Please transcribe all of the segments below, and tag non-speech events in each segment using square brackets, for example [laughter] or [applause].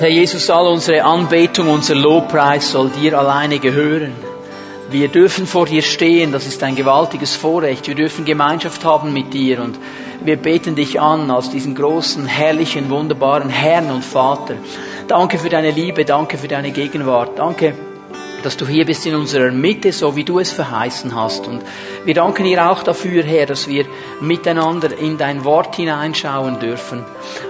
Herr Jesus, all unsere Anbetung, unser Lobpreis soll dir alleine gehören. Wir dürfen vor dir stehen, das ist ein gewaltiges Vorrecht. Wir dürfen Gemeinschaft haben mit dir und wir beten dich an als diesen großen, herrlichen, wunderbaren Herrn und Vater. Danke für deine Liebe, danke für deine Gegenwart, danke dass du hier bist in unserer Mitte, so wie du es verheißen hast. Und wir danken dir auch dafür, Herr, dass wir miteinander in dein Wort hineinschauen dürfen.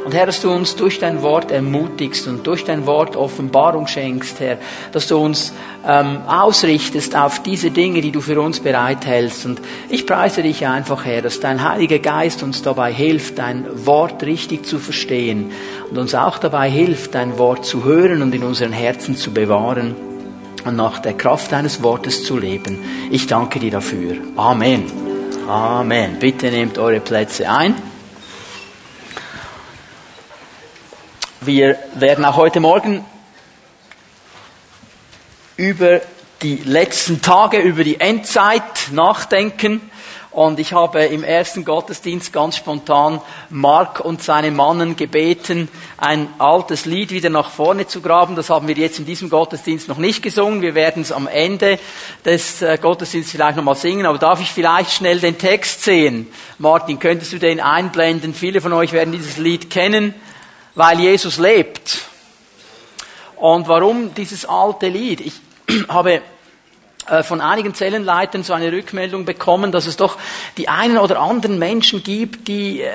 Und Herr, dass du uns durch dein Wort ermutigst und durch dein Wort Offenbarung schenkst, Herr, dass du uns ähm, ausrichtest auf diese Dinge, die du für uns bereithältst. Und ich preise dich einfach, Herr, dass dein Heiliger Geist uns dabei hilft, dein Wort richtig zu verstehen und uns auch dabei hilft, dein Wort zu hören und in unseren Herzen zu bewahren und nach der Kraft deines Wortes zu leben. Ich danke dir dafür. Amen. Amen. Bitte nehmt eure Plätze ein. Wir werden auch heute Morgen über die letzten Tage, über die Endzeit nachdenken. Und ich habe im ersten Gottesdienst ganz spontan Mark und seine Mannen gebeten, ein altes Lied wieder nach vorne zu graben. Das haben wir jetzt in diesem Gottesdienst noch nicht gesungen. Wir werden es am Ende des äh, Gottesdienstes vielleicht nochmal singen. Aber darf ich vielleicht schnell den Text sehen? Martin, könntest du den einblenden? Viele von euch werden dieses Lied kennen, weil Jesus lebt. Und warum dieses alte Lied? Ich [clears throat] habe von einigen Zellenleitern so eine Rückmeldung bekommen, dass es doch die einen oder anderen Menschen gibt, die äh,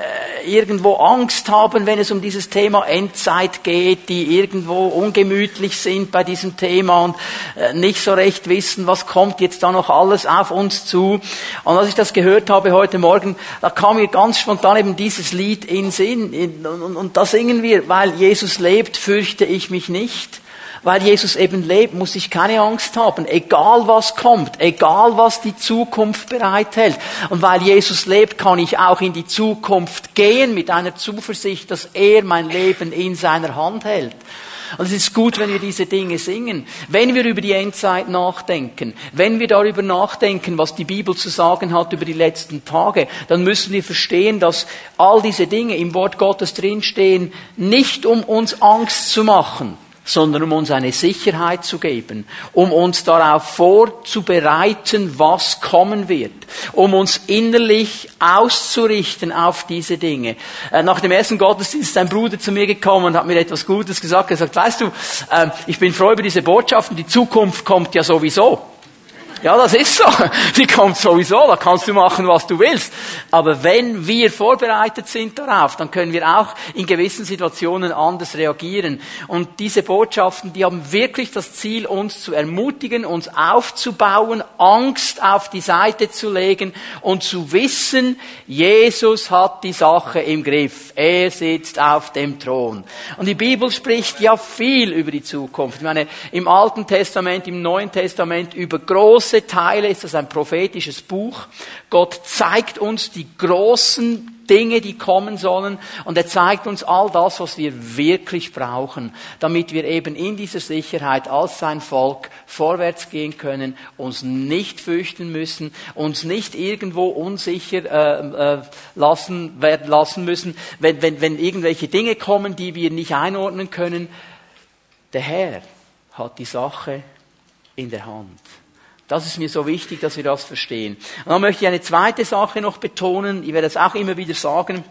irgendwo Angst haben, wenn es um dieses Thema Endzeit geht, die irgendwo ungemütlich sind bei diesem Thema und äh, nicht so recht wissen, was kommt jetzt da noch alles auf uns zu. Und als ich das gehört habe heute Morgen, da kam mir ganz spontan eben dieses Lied in Sinn. Und da singen wir, weil Jesus lebt, fürchte ich mich nicht weil Jesus eben lebt, muss ich keine Angst haben, egal was kommt, egal was die Zukunft bereithält. Und weil Jesus lebt, kann ich auch in die Zukunft gehen mit einer Zuversicht, dass er mein Leben in seiner Hand hält. Und es ist gut, wenn wir diese Dinge singen. Wenn wir über die Endzeit nachdenken, wenn wir darüber nachdenken, was die Bibel zu sagen hat über die letzten Tage, dann müssen wir verstehen, dass all diese Dinge im Wort Gottes drinstehen, nicht um uns Angst zu machen, sondern um uns eine Sicherheit zu geben, um uns darauf vorzubereiten, was kommen wird, um uns innerlich auszurichten auf diese Dinge. Äh, nach dem ersten Gottesdienst ist ein Bruder zu mir gekommen und hat mir etwas Gutes gesagt. Er sagt, weißt du, ähm, ich bin froh über diese Botschaften, die Zukunft kommt ja sowieso. Ja, das ist so. [laughs] Die kommt sowieso, da kannst du machen, was du willst. Aber wenn wir vorbereitet sind darauf, dann können wir auch in gewissen Situationen anders reagieren. Und diese Botschaften, die haben wirklich das Ziel, uns zu ermutigen, uns aufzubauen, Angst auf die Seite zu legen und zu wissen, Jesus hat die Sache im Griff. Er sitzt auf dem Thron. Und die Bibel spricht ja viel über die Zukunft. Ich meine, im Alten Testament, im Neuen Testament über große große Teile ist das ein prophetisches Buch. Gott zeigt uns die großen Dinge, die kommen sollen. Und er zeigt uns all das, was wir wirklich brauchen, damit wir eben in dieser Sicherheit als sein Volk vorwärts gehen können, uns nicht fürchten müssen, uns nicht irgendwo unsicher äh, äh, lassen, werden lassen müssen, wenn, wenn, wenn irgendwelche Dinge kommen, die wir nicht einordnen können. Der Herr hat die Sache in der Hand. Das ist mir so wichtig, dass wir das verstehen. Und dann möchte ich eine zweite Sache noch betonen. Ich werde es auch immer wieder sagen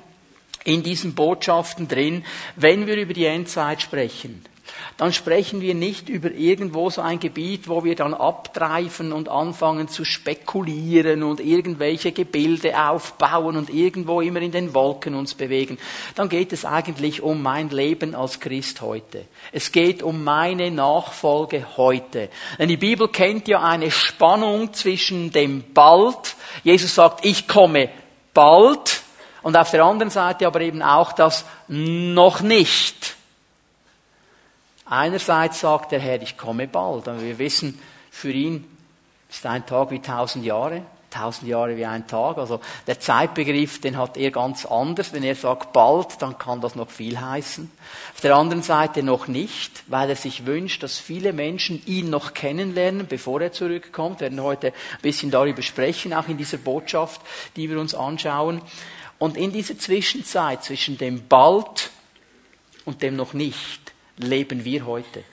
in diesen Botschaften drin, wenn wir über die Endzeit sprechen dann sprechen wir nicht über irgendwo so ein Gebiet, wo wir dann abtreifen und anfangen zu spekulieren und irgendwelche Gebilde aufbauen und irgendwo immer in den Wolken uns bewegen. Dann geht es eigentlich um mein Leben als Christ heute. Es geht um meine Nachfolge heute. Denn die Bibel kennt ja eine Spannung zwischen dem bald, Jesus sagt, ich komme bald, und auf der anderen Seite aber eben auch das noch nicht. Einerseits sagt der Herr, ich komme bald. Aber wir wissen, für ihn ist ein Tag wie tausend Jahre, tausend Jahre wie ein Tag. Also der Zeitbegriff, den hat er ganz anders. Wenn er sagt bald, dann kann das noch viel heißen. Auf der anderen Seite noch nicht, weil er sich wünscht, dass viele Menschen ihn noch kennenlernen, bevor er zurückkommt. Wir werden heute ein bisschen darüber sprechen, auch in dieser Botschaft, die wir uns anschauen. Und in dieser Zwischenzeit zwischen dem bald und dem noch nicht leben wir heute.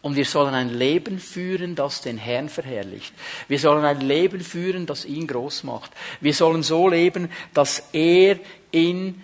Und wir sollen ein Leben führen, das den Herrn verherrlicht. Wir sollen ein Leben führen, das ihn groß macht. Wir sollen so leben, dass er in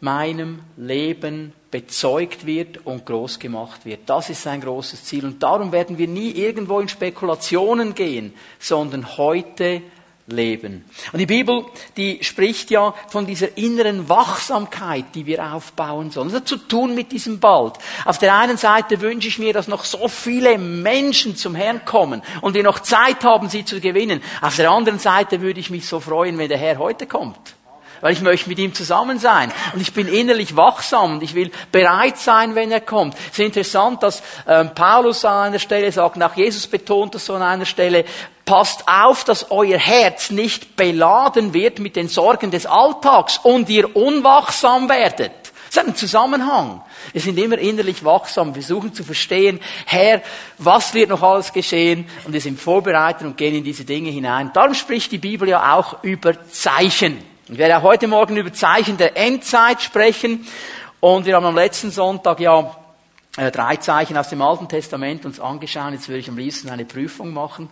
meinem Leben bezeugt wird und groß gemacht wird. Das ist sein großes Ziel. Und darum werden wir nie irgendwo in Spekulationen gehen, sondern heute leben. Und die Bibel, die spricht ja von dieser inneren Wachsamkeit, die wir aufbauen sollen. Das hat zu tun mit diesem Bald. Auf der einen Seite wünsche ich mir, dass noch so viele Menschen zum Herrn kommen und wir noch Zeit haben, sie zu gewinnen. Auf der anderen Seite würde ich mich so freuen, wenn der Herr heute kommt weil ich möchte mit ihm zusammen sein. Und ich bin innerlich wachsam und ich will bereit sein, wenn er kommt. Es ist interessant, dass ähm, Paulus an einer Stelle sagt, nach Jesus betont es so an einer Stelle, passt auf, dass euer Herz nicht beladen wird mit den Sorgen des Alltags und ihr unwachsam werdet. Das ist ein Zusammenhang. Wir sind immer innerlich wachsam, wir suchen zu verstehen, Herr, was wird noch alles geschehen? Und wir sind vorbereitet und gehen in diese Dinge hinein. Darum spricht die Bibel ja auch über Zeichen. Ich werde auch heute Morgen über Zeichen der Endzeit sprechen. Und wir haben am letzten Sonntag ja äh, drei Zeichen aus dem Alten Testament uns angeschaut. Jetzt würde ich am liebsten eine Prüfung machen.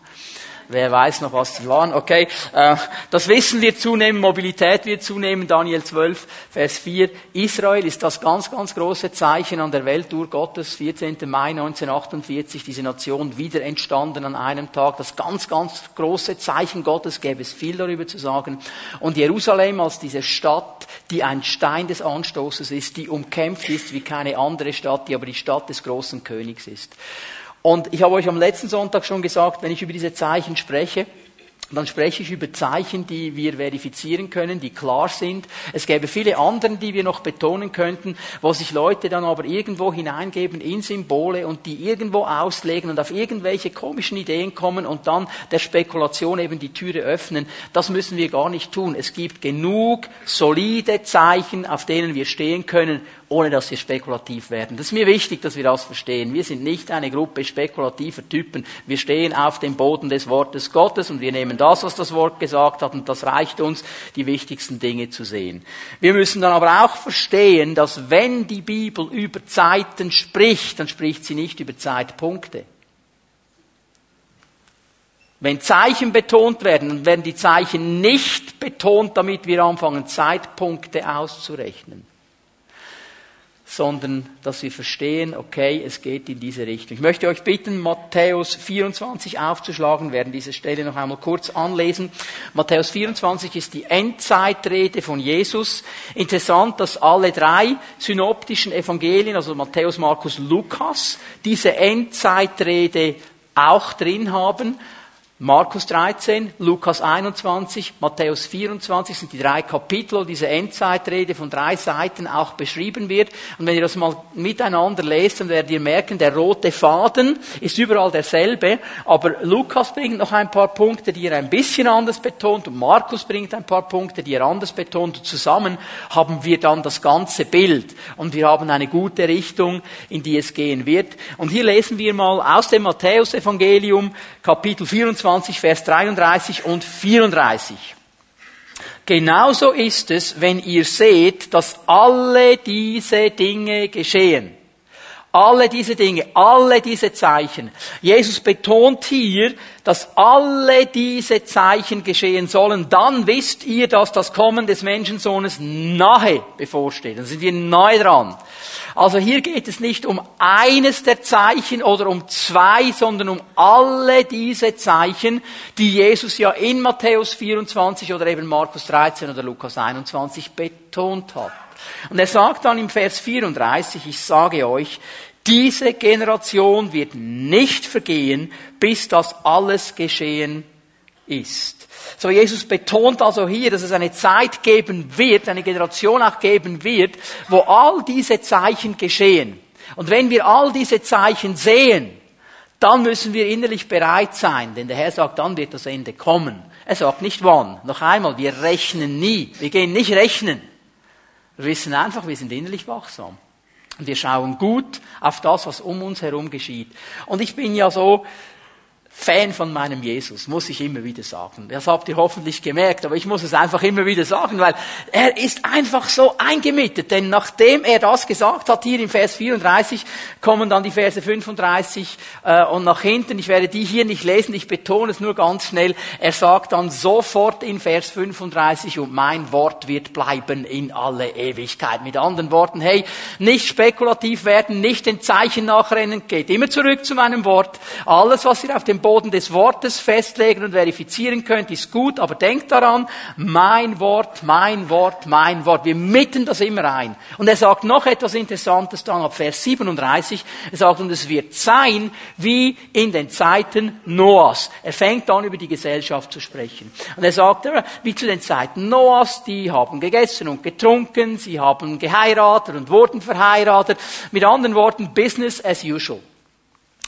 Wer weiß noch, was sie waren? Okay, äh, das Wissen wird zunehmen, Mobilität wird zunehmen. Daniel 12, Vers 4. Israel ist das ganz, ganz große Zeichen an der Weltuhr Gottes. 14. Mai 1948, diese Nation wieder entstanden an einem Tag. Das ganz, ganz große Zeichen Gottes gäbe es viel darüber zu sagen. Und Jerusalem als diese Stadt, die ein Stein des Anstoßes ist, die umkämpft ist wie keine andere Stadt, die aber die Stadt des großen Königs ist. Und ich habe euch am letzten Sonntag schon gesagt, wenn ich über diese Zeichen spreche, dann spreche ich über Zeichen, die wir verifizieren können, die klar sind. Es gäbe viele andere, die wir noch betonen könnten, wo sich Leute dann aber irgendwo hineingeben in Symbole und die irgendwo auslegen und auf irgendwelche komischen Ideen kommen und dann der Spekulation eben die Türe öffnen. Das müssen wir gar nicht tun. Es gibt genug solide Zeichen, auf denen wir stehen können ohne dass wir spekulativ werden. Das ist mir wichtig, dass wir das verstehen. Wir sind nicht eine Gruppe spekulativer Typen. Wir stehen auf dem Boden des Wortes Gottes und wir nehmen das, was das Wort gesagt hat, und das reicht uns, die wichtigsten Dinge zu sehen. Wir müssen dann aber auch verstehen, dass wenn die Bibel über Zeiten spricht, dann spricht sie nicht über Zeitpunkte. Wenn Zeichen betont werden, dann werden die Zeichen nicht betont, damit wir anfangen, Zeitpunkte auszurechnen sondern dass wir verstehen, okay, es geht in diese Richtung. Ich möchte euch bitten, Matthäus 24 aufzuschlagen, wir werden diese Stelle noch einmal kurz anlesen. Matthäus 24 ist die Endzeitrede von Jesus. Interessant, dass alle drei synoptischen Evangelien, also Matthäus, Markus, Lukas, diese Endzeitrede auch drin haben. Markus 13, Lukas 21, Matthäus 24 sind die drei Kapitel, wo diese Endzeitrede von drei Seiten auch beschrieben wird. Und wenn ihr das mal miteinander lest, dann werdet ihr merken, der rote Faden ist überall derselbe, aber Lukas bringt noch ein paar Punkte, die er ein bisschen anders betont und Markus bringt ein paar Punkte, die er anders betont. Und zusammen haben wir dann das ganze Bild und wir haben eine gute Richtung, in die es gehen wird. Und hier lesen wir mal aus dem Matthäus-Evangelium, Kapitel 24, 20, Vers 33 und 34. Genauso ist es, wenn ihr seht, dass alle diese Dinge geschehen. Alle diese Dinge, alle diese Zeichen. Jesus betont hier, dass alle diese Zeichen geschehen sollen. Dann wisst ihr, dass das Kommen des Menschensohnes nahe bevorsteht. Dann sind wir nahe dran. Also hier geht es nicht um eines der Zeichen oder um zwei, sondern um alle diese Zeichen, die Jesus ja in Matthäus 24 oder eben Markus 13 oder Lukas 21 betont hat. Und er sagt dann im Vers 34, ich sage euch, diese Generation wird nicht vergehen, bis das alles geschehen ist. So, Jesus betont also hier, dass es eine Zeit geben wird, eine Generation auch geben wird, wo all diese Zeichen geschehen. Und wenn wir all diese Zeichen sehen, dann müssen wir innerlich bereit sein, denn der Herr sagt, dann wird das Ende kommen. Er sagt nicht wann. Noch einmal, wir rechnen nie. Wir gehen nicht rechnen. Wir wissen einfach, wir sind innerlich wachsam. Und wir schauen gut auf das, was um uns herum geschieht. Und ich bin ja so Fan von meinem Jesus, muss ich immer wieder sagen. Das habt ihr hoffentlich gemerkt, aber ich muss es einfach immer wieder sagen, weil er ist einfach so eingemietet. Denn nachdem er das gesagt hat, hier im Vers 34, kommen dann die Verse 35 äh, und nach hinten. Ich werde die hier nicht lesen, ich betone es nur ganz schnell. Er sagt dann sofort in Vers 35, und mein Wort wird bleiben in alle Ewigkeit. Mit anderen Worten, hey, nicht spekulativ werden, nicht den Zeichen nachrennen, geht immer zurück zu meinem Wort. Alles, was ihr auf dem Boden des Wortes festlegen und verifizieren könnt, ist gut, aber denkt daran, mein Wort, mein Wort, mein Wort. Wir mitten das immer ein. Und er sagt noch etwas Interessantes dann ab Vers 37. Er sagt, und es wird sein wie in den Zeiten Noahs. Er fängt an, über die Gesellschaft zu sprechen. Und er sagt, wie zu den Zeiten Noahs, die haben gegessen und getrunken, sie haben geheiratet und wurden verheiratet. Mit anderen Worten, Business as usual.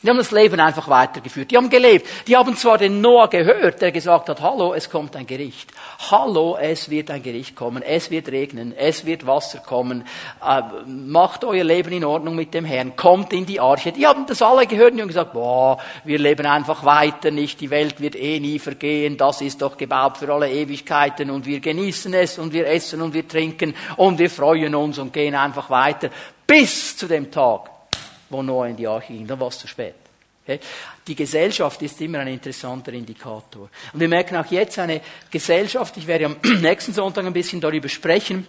Die haben das Leben einfach weitergeführt. Die haben gelebt. Die haben zwar den Noah gehört, der gesagt hat, hallo, es kommt ein Gericht. Hallo, es wird ein Gericht kommen. Es wird regnen. Es wird Wasser kommen. Äh, macht euer Leben in Ordnung mit dem Herrn. Kommt in die Arche. Die haben das alle gehört und gesagt, boah, wir leben einfach weiter nicht. Die Welt wird eh nie vergehen. Das ist doch gebaut für alle Ewigkeiten und wir genießen es und wir essen und wir trinken und wir freuen uns und gehen einfach weiter. Bis zu dem Tag, wo Noah in die Arche ging. Dann war es zu spät. Okay? Die Gesellschaft ist immer ein interessanter Indikator. Und wir merken auch jetzt eine Gesellschaft, ich werde am [clears throat] nächsten Sonntag ein bisschen darüber sprechen,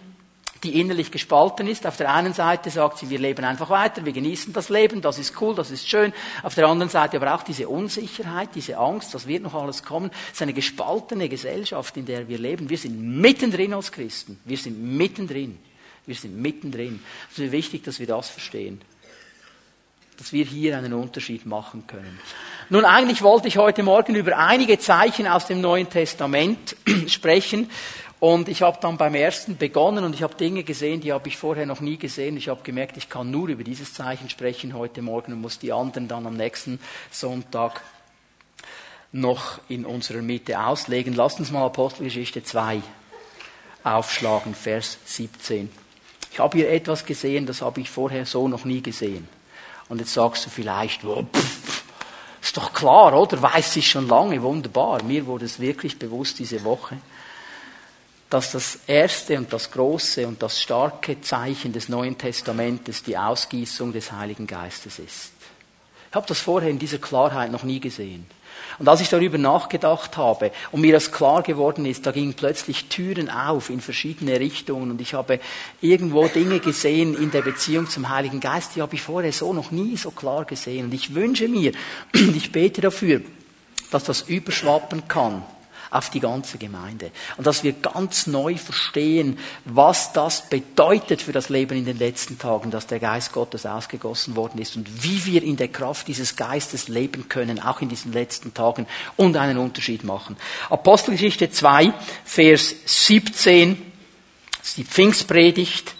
die innerlich gespalten ist. Auf der einen Seite sagt sie, wir leben einfach weiter, wir genießen das Leben, das ist cool, das ist schön. Auf der anderen Seite aber auch diese Unsicherheit, diese Angst, das wird noch alles kommen. Es ist eine gespaltene Gesellschaft, in der wir leben. Wir sind mittendrin als Christen. Wir sind mittendrin. Wir sind mittendrin. Es ist wichtig, dass wir das verstehen dass wir hier einen Unterschied machen können. Nun, eigentlich wollte ich heute Morgen über einige Zeichen aus dem Neuen Testament [clears throat] sprechen. Und ich habe dann beim ersten begonnen und ich habe Dinge gesehen, die habe ich vorher noch nie gesehen. Ich habe gemerkt, ich kann nur über dieses Zeichen sprechen heute Morgen und muss die anderen dann am nächsten Sonntag noch in unserer Mitte auslegen. Lasst uns mal Apostelgeschichte 2 aufschlagen, Vers 17. Ich habe hier etwas gesehen, das habe ich vorher so noch nie gesehen. Und jetzt sagst du vielleicht, oh, pff, ist doch klar, oder? Weiß ich schon lange, wunderbar. Mir wurde es wirklich bewusst diese Woche, dass das erste und das große und das starke Zeichen des Neuen Testamentes die Ausgießung des Heiligen Geistes ist. Ich habe das vorher in dieser Klarheit noch nie gesehen. Und als ich darüber nachgedacht habe und mir das klar geworden ist, da gingen plötzlich Türen auf in verschiedene Richtungen und ich habe irgendwo Dinge gesehen in der Beziehung zum Heiligen Geist, die habe ich vorher so noch nie so klar gesehen. Und ich wünsche mir, [clears throat] ich bete dafür, dass das überschwappen kann auf die ganze Gemeinde. Und dass wir ganz neu verstehen, was das bedeutet für das Leben in den letzten Tagen, dass der Geist Gottes ausgegossen worden ist und wie wir in der Kraft dieses Geistes leben können, auch in diesen letzten Tagen und einen Unterschied machen. Apostelgeschichte 2, Vers 17, das ist die Pfingstpredigt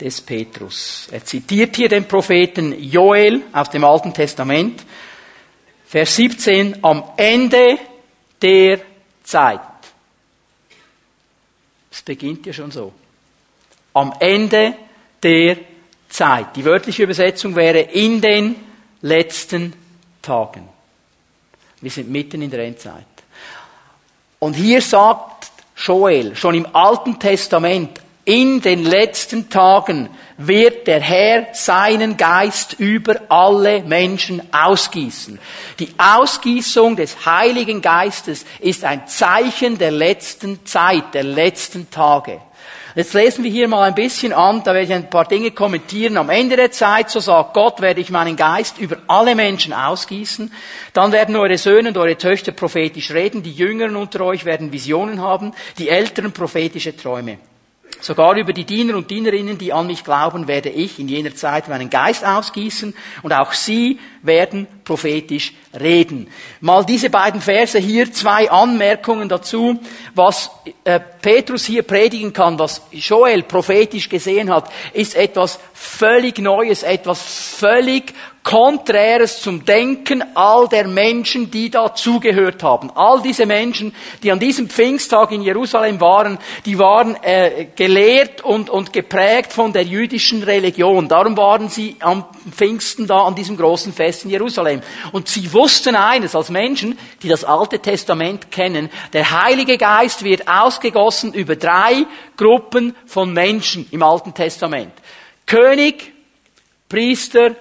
des Petrus. Er zitiert hier den Propheten Joel aus dem Alten Testament. Vers 17, am Ende der Zeit. Es beginnt ja schon so. Am Ende der Zeit. Die wörtliche Übersetzung wäre in den letzten Tagen. Wir sind mitten in der Endzeit. Und hier sagt Joel schon im Alten Testament, in den letzten Tagen wird der Herr seinen Geist über alle Menschen ausgießen. Die Ausgießung des Heiligen Geistes ist ein Zeichen der letzten Zeit, der letzten Tage. Jetzt lesen wir hier mal ein bisschen an, da werde ich ein paar Dinge kommentieren. Am Ende der Zeit, so sagt Gott, werde ich meinen Geist über alle Menschen ausgießen. Dann werden eure Söhne und eure Töchter prophetisch reden, die Jüngeren unter euch werden Visionen haben, die Älteren prophetische Träume. Sogar über die Diener und Dienerinnen, die an mich glauben, werde ich in jener Zeit meinen Geist ausgießen und auch sie werden prophetisch reden. Mal diese beiden Verse hier, zwei Anmerkungen dazu, was äh, Petrus hier predigen kann, was Joel prophetisch gesehen hat, ist etwas völlig Neues, etwas völlig Konträres zum Denken all der Menschen, die da zugehört haben. All diese Menschen, die an diesem Pfingsttag in Jerusalem waren, die waren äh, gelehrt und, und geprägt von der jüdischen Religion. Darum waren sie am Pfingsten da an diesem großen Fest in Jerusalem. Jerusalem. Und sie wussten eines als Menschen, die das Alte Testament kennen. Der Heilige Geist wird ausgegossen über drei Gruppen von Menschen im Alten Testament. König, Priester,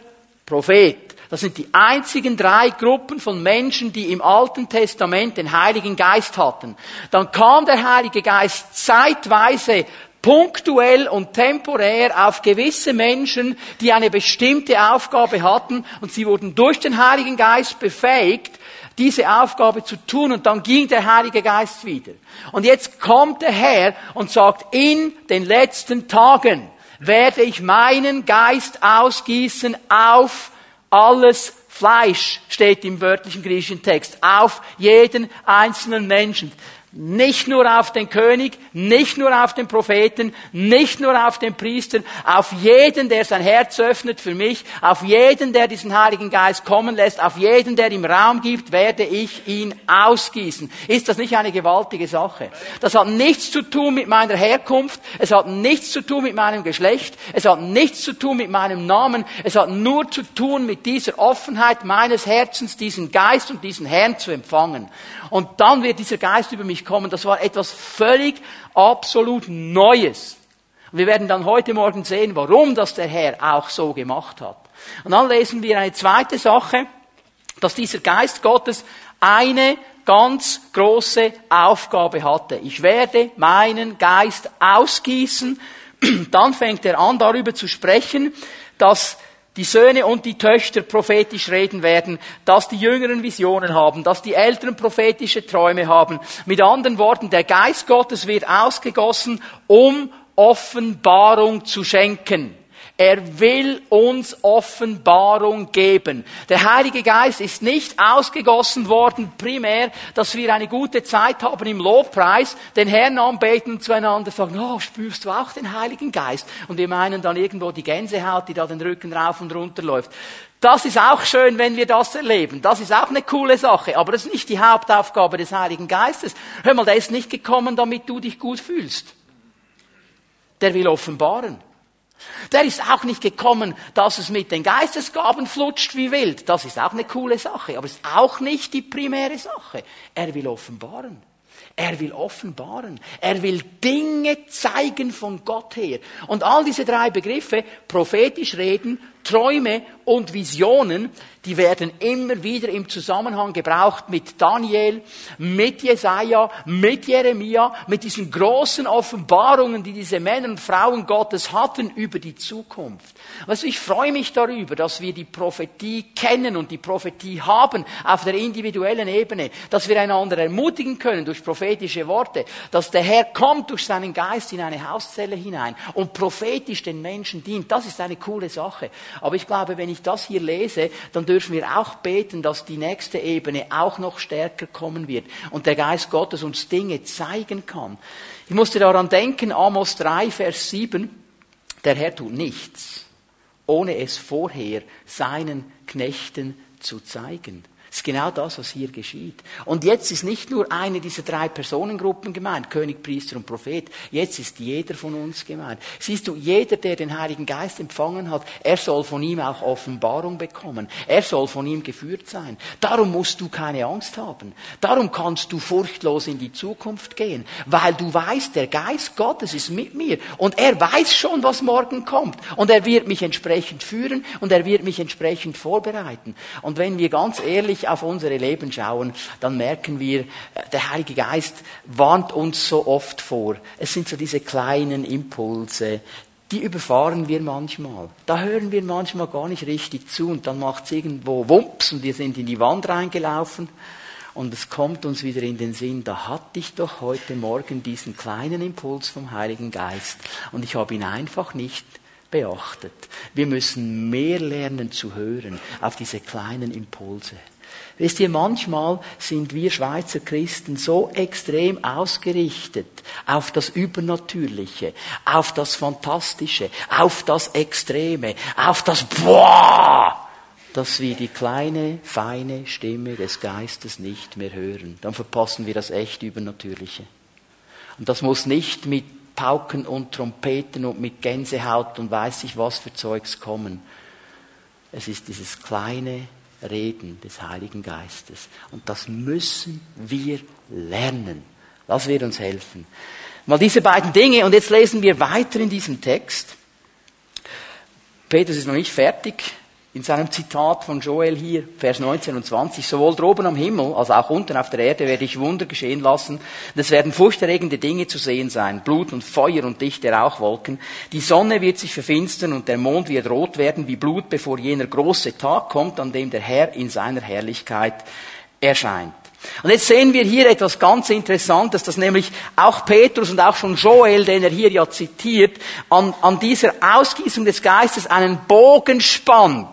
Prophet. Das sind die einzigen drei Gruppen von Menschen, die im Alten Testament den Heiligen Geist hatten. Dann kam der Heilige Geist zeitweise punktuell und temporär auf gewisse Menschen, die eine bestimmte Aufgabe hatten und sie wurden durch den Heiligen Geist befähigt, diese Aufgabe zu tun und dann ging der Heilige Geist wieder. Und jetzt kommt der Herr und sagt, in den letzten Tagen werde ich meinen Geist ausgießen auf alles Fleisch, steht im wörtlichen griechischen Text, auf jeden einzelnen Menschen. Nicht nur auf den König, nicht nur auf den Propheten, nicht nur auf den Priester, auf jeden, der sein Herz öffnet für mich, auf jeden, der diesen Heiligen Geist kommen lässt, auf jeden, der ihm Raum gibt, werde ich ihn ausgießen. Ist das nicht eine gewaltige Sache? Das hat nichts zu tun mit meiner Herkunft, es hat nichts zu tun mit meinem Geschlecht, es hat nichts zu tun mit meinem Namen, es hat nur zu tun mit dieser Offenheit meines Herzens, diesen Geist und diesen Herrn zu empfangen. Und dann wird dieser Geist über mich kommen. Das war etwas völlig, absolut Neues. Und wir werden dann heute Morgen sehen, warum das der Herr auch so gemacht hat. Und dann lesen wir eine zweite Sache, dass dieser Geist Gottes eine ganz große Aufgabe hatte. Ich werde meinen Geist ausgießen. [clears throat] Dann fängt er an, darüber zu sprechen, dass die Söhne und die Töchter prophetisch reden werden, dass die Jüngeren Visionen haben, dass die Älteren prophetische Träume haben. Mit anderen Worten, der Geist Gottes wird ausgegossen, um Offenbarung zu schenken. Er will uns Offenbarung geben. Der Heilige Geist ist nicht ausgegossen worden primär, dass wir eine gute Zeit haben im Lobpreis, den Herrn anbeten und zueinander sagen, oh, spürst du auch den Heiligen Geist? Und wir meinen dann irgendwo die Gänsehaut, die da den Rücken rauf und runter läuft. Das ist auch schön, wenn wir das erleben. Das ist auch eine coole Sache. Aber das ist nicht die Hauptaufgabe des Heiligen Geistes. Hör mal, der ist nicht gekommen, damit du dich gut fühlst. Der will offenbaren. Der ist auch nicht gekommen, dass es mit den Geistesgaben flutscht wie wild. Das ist auch eine coole Sache, aber es ist auch nicht die primäre Sache. Er will offenbaren. Er will offenbaren. Er will Dinge zeigen von Gott her. Und all diese drei Begriffe, prophetisch reden, Träume und Visionen, die werden immer wieder im Zusammenhang gebraucht mit Daniel, mit Jesaja, mit Jeremia, mit diesen großen Offenbarungen, die diese Männer und Frauen Gottes hatten über die Zukunft. Also ich freue mich darüber, dass wir die Prophetie kennen und die Prophetie haben auf der individuellen Ebene, dass wir einander ermutigen können durch prophetische Worte, dass der Herr kommt durch seinen Geist in eine Hauszelle hinein und prophetisch den Menschen dient. Das ist eine coole Sache. Aber ich glaube, wenn ich das hier lese, dann dürfen wir auch beten, dass die nächste Ebene auch noch stärker kommen wird und der Geist Gottes uns Dinge zeigen kann. Ich musste daran denken, Amos 3, Vers 7, der Herr tut nichts, ohne es vorher seinen Knechten zu zeigen. Das ist genau das, was hier geschieht. Und jetzt ist nicht nur eine dieser drei Personengruppen gemeint, König, Priester und Prophet. Jetzt ist jeder von uns gemeint. Siehst du, jeder, der den Heiligen Geist empfangen hat, er soll von ihm auch Offenbarung bekommen. Er soll von ihm geführt sein. Darum musst du keine Angst haben. Darum kannst du furchtlos in die Zukunft gehen, weil du weißt, der Geist Gottes ist mit mir und er weiß schon, was morgen kommt. Und er wird mich entsprechend führen und er wird mich entsprechend vorbereiten. Und wenn wir ganz ehrlich wirklich auf unsere Leben schauen, dann merken wir, der Heilige Geist warnt uns so oft vor. Es sind so diese kleinen Impulse, die überfahren wir manchmal. Da hören wir manchmal gar nicht richtig zu und dann macht es irgendwo Wumps und wir sind in die Wand reingelaufen und es kommt uns wieder in den Sinn, da hatte ich doch heute Morgen diesen kleinen Impuls vom Heiligen Geist und ich habe ihn einfach nicht beachtet. Wir müssen mehr lernen zu hören auf diese kleinen Impulse. Wisst ihr, manchmal sind wir Schweizer Christen so extrem ausgerichtet auf das Übernatürliche, auf das Fantastische, auf das Extreme, auf das Boah, dass wir die kleine, feine Stimme des Geistes nicht mehr hören. Dann verpassen wir das echt Übernatürliche. Und das muss nicht mit Pauken und Trompeten und mit Gänsehaut und weiß ich was für Zeugs kommen. Es ist dieses kleine, Reden des Heiligen Geistes. Und das müssen wir lernen. Das wird uns helfen. Mal diese beiden Dinge und jetzt lesen wir weiter in diesem Text. Petrus ist noch nicht fertig in seinem Zitat von Joel hier, Vers 19 und 20, sowohl droben am Himmel als auch unten auf der Erde werde ich Wunder geschehen lassen. Es werden furchterregende Dinge zu sehen sein, Blut und Feuer und dichte Rauchwolken. Die Sonne wird sich verfinstern und der Mond wird rot werden wie Blut, bevor jener große Tag kommt, an dem der Herr in seiner Herrlichkeit erscheint. Und jetzt sehen wir hier etwas ganz Interessantes, dass nämlich auch Petrus und auch schon Joel, den er hier ja zitiert, an, an dieser Ausgießung des Geistes einen Bogen spannt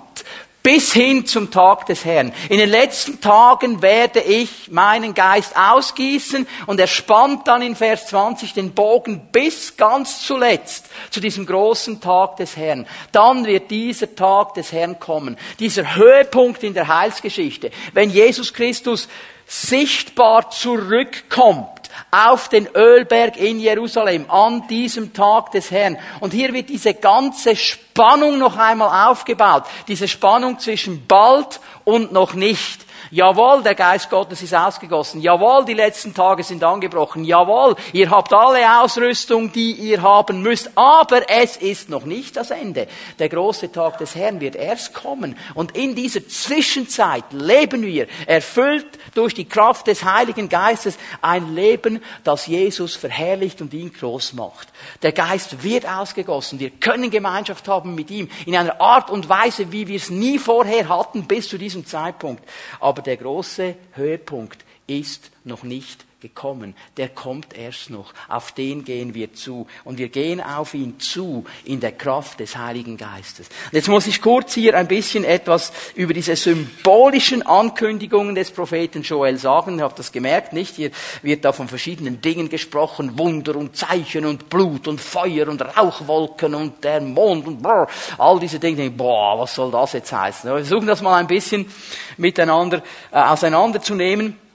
bis hin zum Tag des Herrn. In den letzten Tagen werde ich meinen Geist ausgießen und er spannt dann in Vers 20 den Bogen bis ganz zuletzt zu diesem großen Tag des Herrn. Dann wird dieser Tag des Herrn kommen. Dieser Höhepunkt in der Heilsgeschichte. Wenn Jesus Christus sichtbar zurückkommt auf den Ölberg in Jerusalem an diesem Tag des Herrn. Und hier wird diese ganze Spannung noch einmal aufgebaut. Diese Spannung zwischen bald und noch nicht. Jawohl, der Geist Gottes ist ausgegossen. Jawohl, die letzten Tage sind angebrochen. Jawohl, ihr habt alle Ausrüstung, die ihr haben müsst. Aber es ist noch nicht das Ende. Der große Tag des Herrn wird erst kommen. Und in dieser Zwischenzeit leben wir, erfüllt durch die Kraft des Heiligen Geistes, ein Leben, das Jesus verherrlicht und ihn groß macht. Der Geist wird ausgegossen. Wir können Gemeinschaft haben mit ihm in einer Art und Weise, wie wir es nie vorher hatten bis zu diesem Zeitpunkt. Aber aber der große Höhepunkt ist noch nicht gekommen. Der kommt erst noch. Auf den gehen wir zu. Und wir gehen auf ihn zu in der Kraft des Heiligen Geistes. Und jetzt muss ich kurz hier ein bisschen etwas über diese symbolischen Ankündigungen des Propheten Joel sagen. Ihr habt das gemerkt, nicht? Hier wird da von verschiedenen Dingen gesprochen. Wunder und Zeichen und Blut und Feuer und Rauchwolken und der Mond und brr, all diese Dinge. Boah, was soll das jetzt heißen? Wir versuchen das mal ein bisschen miteinander äh, auseinanderzunehmen.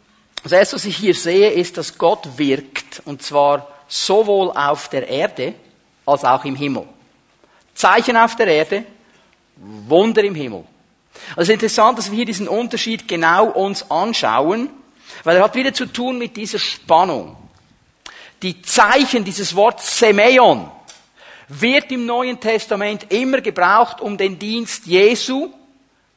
Das erste, was ich hier sehe, ist, dass Gott wirkt, und zwar sowohl auf der Erde als auch im Himmel. Zeichen auf der Erde, Wunder im Himmel. Also es ist interessant, dass wir hier diesen Unterschied genau uns anschauen, weil er hat wieder zu tun mit dieser Spannung. Die Zeichen, dieses Wort Semeion, wird im Neuen Testament immer gebraucht, um den Dienst Jesu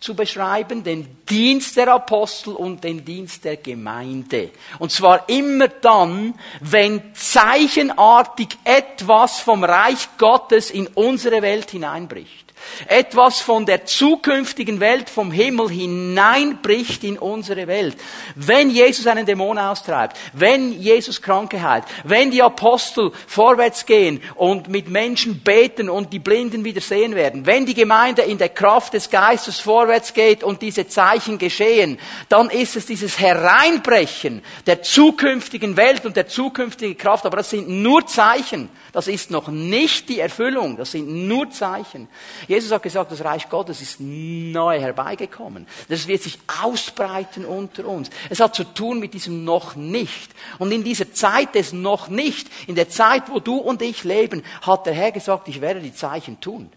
zu beschreiben, den Dienst der Apostel und den Dienst der Gemeinde. Und zwar immer dann, wenn zeichenartig etwas vom Reich Gottes in unsere Welt hineinbricht etwas von der zukünftigen Welt vom Himmel hineinbricht in unsere Welt. Wenn Jesus einen Dämon austreibt, wenn Jesus Kranke heilt, wenn die Apostel vorwärts gehen und mit Menschen beten und die Blinden wieder sehen werden, wenn die Gemeinde in der Kraft des Geistes vorwärts geht und diese Zeichen geschehen, dann ist es dieses Hereinbrechen der zukünftigen Welt und der zukünftigen Kraft. Aber das sind nur Zeichen. Das ist noch nicht die Erfüllung. Das sind nur Zeichen. Jesus hat gesagt, das Reich Gottes ist neu herbeigekommen. Das wird sich ausbreiten unter uns. Es hat zu tun mit diesem noch nicht. Und in dieser Zeit des noch nicht, in der Zeit, wo du und ich leben, hat der Herr gesagt, ich werde die Zeichen tun.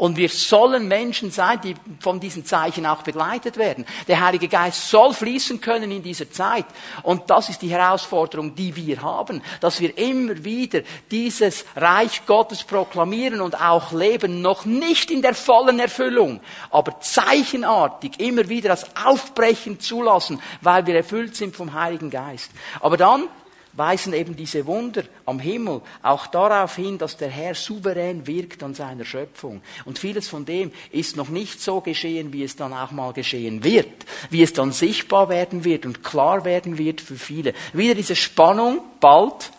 Und wir sollen Menschen sein, die von diesen Zeichen auch begleitet werden. Der Heilige Geist soll fließen können in dieser Zeit. Und das ist die Herausforderung, die wir haben, dass wir immer wieder dieses Reich Gottes proklamieren und auch leben, noch nicht in der vollen Erfüllung, aber zeichenartig immer wieder das Aufbrechen zulassen, weil wir erfüllt sind vom Heiligen Geist. Aber dann weisen eben diese Wunder am Himmel auch darauf hin, dass der Herr souverän wirkt an seiner Schöpfung. Und vieles von dem ist noch nicht so geschehen, wie es dann auch mal geschehen wird, wie es dann sichtbar werden wird und klar werden wird für viele. Wieder diese Spannung, bald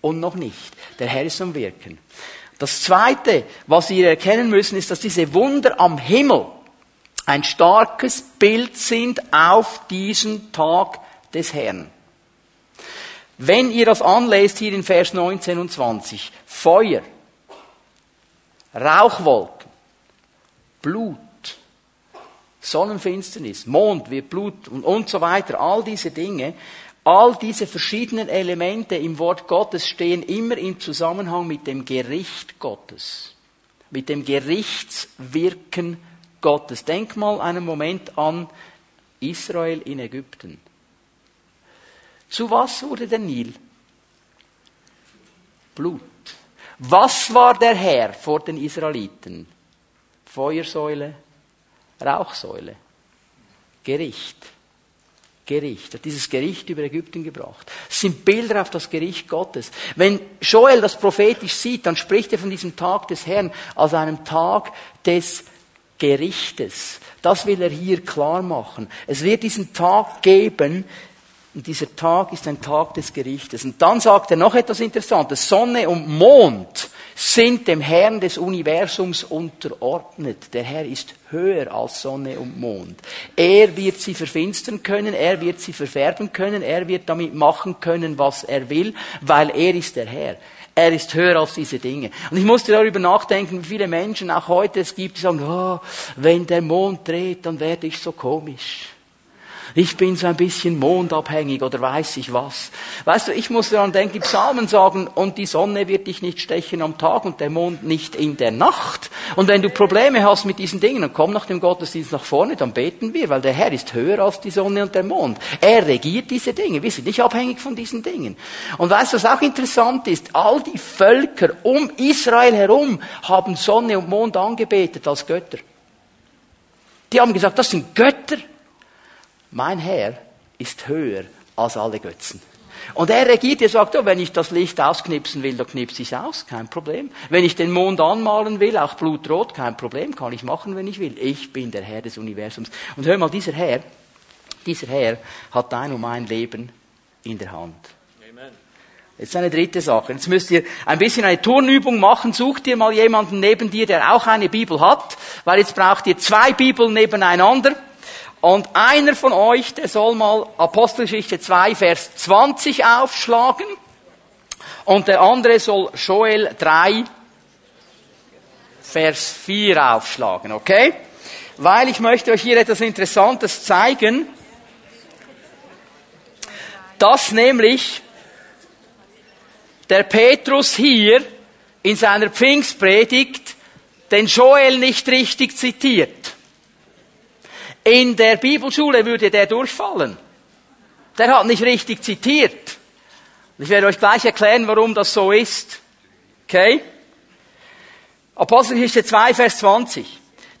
und noch nicht. Der Herr ist am Wirken. Das Zweite, was wir erkennen müssen, ist, dass diese Wunder am Himmel ein starkes Bild sind auf diesen Tag des Herrn. Wenn ihr das anlest hier in Vers 19 und 20, Feuer, Rauchwolken, Blut, Sonnenfinsternis, Mond wird Blut und, und so weiter, all diese Dinge, all diese verschiedenen Elemente im Wort Gottes stehen immer im Zusammenhang mit dem Gericht Gottes, mit dem Gerichtswirken Gottes. Denk mal einen Moment an Israel in Ägypten. Zu was wurde der Nil? Blut. Was war der Herr vor den Israeliten? Feuersäule, Rauchsäule, Gericht. Gericht, hat dieses Gericht über Ägypten gebracht. Es sind Bilder auf das Gericht Gottes. Wenn Joel das prophetisch sieht, dann spricht er von diesem Tag des Herrn als einem Tag des Gerichtes. Das will er hier klar machen. Es wird diesen Tag geben, und dieser Tag ist ein Tag des Gerichtes. Und dann sagt er noch etwas Interessantes. Sonne und Mond sind dem Herrn des Universums unterordnet. Der Herr ist höher als Sonne und Mond. Er wird sie verfinstern können, er wird sie verfärben können, er wird damit machen können, was er will, weil er ist der Herr. Er ist höher als diese Dinge. Und ich musste darüber nachdenken, wie viele Menschen auch heute es gibt, die sagen, oh, wenn der Mond dreht, dann werde ich so komisch ich bin so ein bisschen mondabhängig oder weiß ich was. Weißt du, ich muss daran denken, die Psalmen sagen, und die Sonne wird dich nicht stechen am Tag und der Mond nicht in der Nacht. Und wenn du Probleme hast mit diesen Dingen, dann komm nach dem Gottesdienst nach vorne, dann beten wir, weil der Herr ist höher als die Sonne und der Mond. Er regiert diese Dinge. Wir sind nicht abhängig von diesen Dingen. Und weißt du, was auch interessant ist? All die Völker um Israel herum haben Sonne und Mond angebetet als Götter. Die haben gesagt, das sind Götter. Mein Herr ist höher als alle Götzen. Und er regiert, er sagt, oh, wenn ich das Licht ausknipsen will, dann knipse ich es aus, kein Problem. Wenn ich den Mond anmalen will, auch blutrot, kein Problem, kann ich machen, wenn ich will. Ich bin der Herr des Universums. Und hör mal, dieser Herr, dieser Herr hat dein und mein Leben in der Hand. Amen. Jetzt eine dritte Sache. Jetzt müsst ihr ein bisschen eine Turnübung machen. Sucht ihr mal jemanden neben dir, der auch eine Bibel hat, weil jetzt braucht ihr zwei Bibeln nebeneinander. Und einer von euch, der soll mal Apostelgeschichte 2, Vers 20 aufschlagen. Und der andere soll Joel 3, Vers 4 aufschlagen, okay? Weil ich möchte euch hier etwas Interessantes zeigen, dass nämlich der Petrus hier in seiner Pfingstpredigt den Joel nicht richtig zitiert. In der Bibelschule würde der durchfallen. Der hat nicht richtig zitiert. Ich werde euch gleich erklären, warum das so ist. Okay? Apostelgeschichte 2, Vers 20.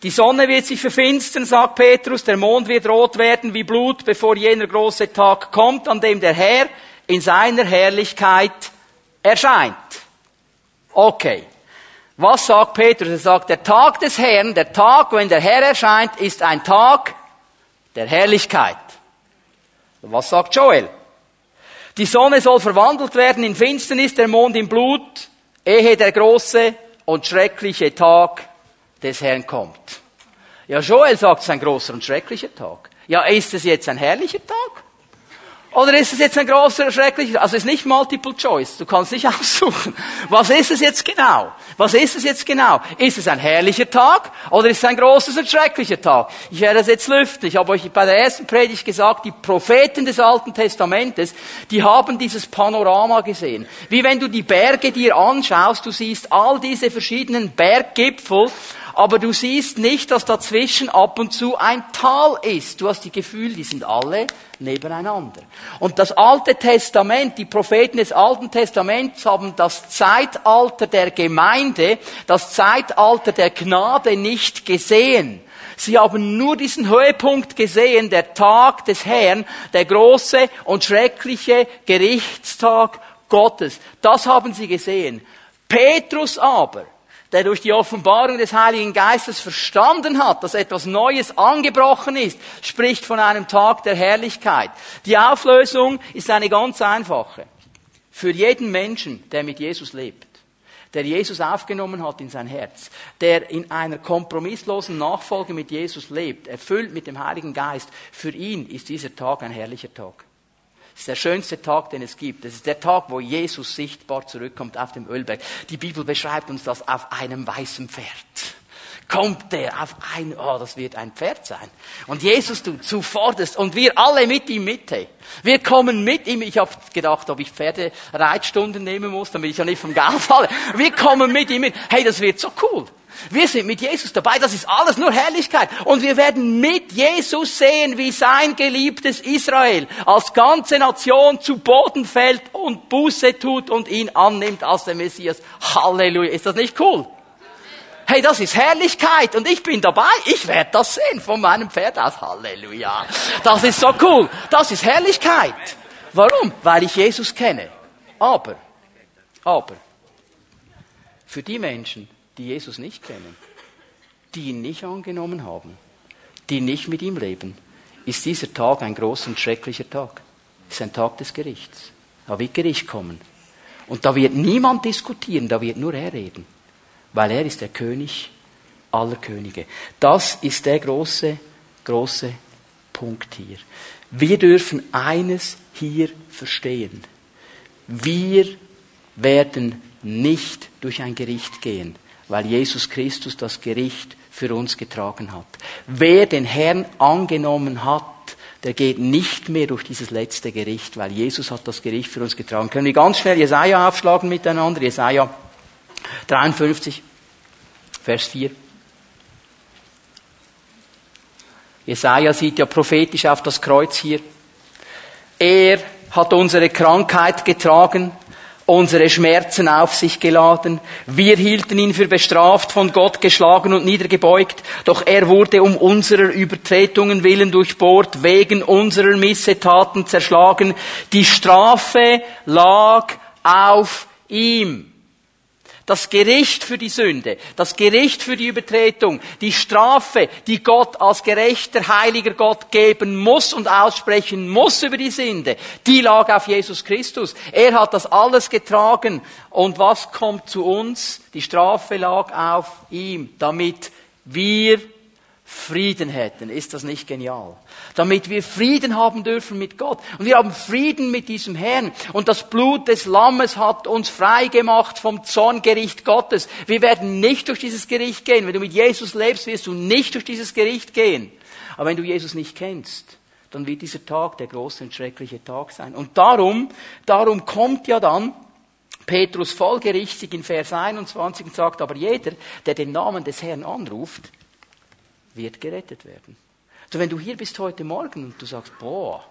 Die Sonne wird sich verfinstern, sagt Petrus, der Mond wird rot werden wie Blut, bevor jener große Tag kommt, an dem der Herr in seiner Herrlichkeit erscheint. Okay. Was sagt Petrus? Er sagt, der Tag des Herrn, der Tag, wenn der Herr erscheint, ist ein Tag der Herrlichkeit. Was sagt Joel? Die Sonne soll verwandelt werden in Finsternis, der Mond in Blut, ehe der große und schreckliche Tag des Herrn kommt. Ja, Joel sagt, es ist ein großer und schrecklicher Tag. Ja, ist es jetzt ein herrlicher Tag? Oder ist es jetzt ein großer, schrecklicher, also es ist nicht Multiple Choice, du kannst nicht [laughs] aussuchen. Was ist es jetzt genau? Was ist es jetzt genau? Ist es ein herrlicher Tag oder ist es ein großer und schrecklicher Tag? Ich werde das jetzt lüften. Ich habe euch bei der ersten Predigt gesagt, die Propheten des Alten Testamentes, die haben dieses Panorama gesehen. Wie wenn du die Berge dir anschaust, du siehst all diese verschiedenen Berggipfel aber du siehst nicht, dass dazwischen ab und zu ein Tal ist. Du hast die Gefühl, die sind alle nebeneinander. Und das Alte Testament, die Propheten des Alten Testaments haben das Zeitalter der Gemeinde, das Zeitalter der Gnade nicht gesehen. Sie haben nur diesen Höhepunkt gesehen, der Tag des Herrn, der große und schreckliche Gerichtstag Gottes. Das haben sie gesehen. Petrus aber, der durch die Offenbarung des Heiligen Geistes verstanden hat, dass etwas Neues angebrochen ist, spricht von einem Tag der Herrlichkeit. Die Auflösung ist eine ganz einfache. Für jeden Menschen, der mit Jesus lebt, der Jesus aufgenommen hat in sein Herz, der in einer kompromisslosen Nachfolge mit Jesus lebt, erfüllt mit dem Heiligen Geist, für ihn ist dieser Tag ein herrlicher Tag. Ist der schönste Tag, den es gibt. Es ist der Tag, wo Jesus sichtbar zurückkommt auf dem Ölberg. Die Bibel beschreibt uns das auf einem weißen Pferd. Kommt der auf ein, oh, das wird ein Pferd sein. Und Jesus du zuvorderst und wir alle mit ihm mit. Hey. Wir kommen mit ihm. Ich habe gedacht, ob ich Pferdereitstunden nehmen muss, damit ich ja nicht vom Gal falle. Wir kommen mit ihm mit. Hey, das wird so cool. Wir sind mit Jesus dabei. Das ist alles nur Herrlichkeit. Und wir werden mit Jesus sehen, wie sein geliebtes Israel als ganze Nation zu Boden fällt und Buße tut und ihn annimmt als der Messias. Halleluja. Ist das nicht cool? Hey, das ist Herrlichkeit und ich bin dabei. Ich werde das sehen von meinem Pferd aus. Halleluja. Das ist so cool. Das ist Herrlichkeit. Warum? Weil ich Jesus kenne. Aber, aber, für die Menschen, die Jesus nicht kennen, die ihn nicht angenommen haben, die nicht mit ihm leben, ist dieser Tag ein großer und schrecklicher Tag. Ist ein Tag des Gerichts. Da wird Gericht kommen. Und da wird niemand diskutieren, da wird nur er reden weil er ist der König aller Könige. Das ist der große, große Punkt hier. Wir dürfen eines hier verstehen. Wir werden nicht durch ein Gericht gehen, weil Jesus Christus das Gericht für uns getragen hat. Wer den Herrn angenommen hat, der geht nicht mehr durch dieses letzte Gericht, weil Jesus hat das Gericht für uns getragen. Können wir ganz schnell Jesaja aufschlagen miteinander? Jesaja 53, Vers 4. Jesaja sieht ja prophetisch auf das Kreuz hier. Er hat unsere Krankheit getragen, unsere Schmerzen auf sich geladen. Wir hielten ihn für bestraft, von Gott geschlagen und niedergebeugt. Doch er wurde um unserer Übertretungen willen durchbohrt, wegen unserer Missetaten zerschlagen. Die Strafe lag auf ihm das Gericht für die Sünde, das Gericht für die Übertretung, die Strafe, die Gott als gerechter, heiliger Gott geben muss und aussprechen muss über die Sünde, die lag auf Jesus Christus. Er hat das alles getragen. Und was kommt zu uns? Die Strafe lag auf ihm, damit wir Frieden hätten. Ist das nicht genial? Damit wir Frieden haben dürfen mit Gott. Und wir haben Frieden mit diesem Herrn. Und das Blut des Lammes hat uns frei gemacht vom Zorngericht Gottes. Wir werden nicht durch dieses Gericht gehen. Wenn du mit Jesus lebst, wirst du nicht durch dieses Gericht gehen. Aber wenn du Jesus nicht kennst, dann wird dieser Tag der große und schreckliche Tag sein. Und darum, darum kommt ja dann Petrus folgerichtig in Vers 21 und sagt, aber jeder, der den Namen des Herrn anruft, wird gerettet werden. Also wenn du hier bist heute Morgen und du sagst, boah,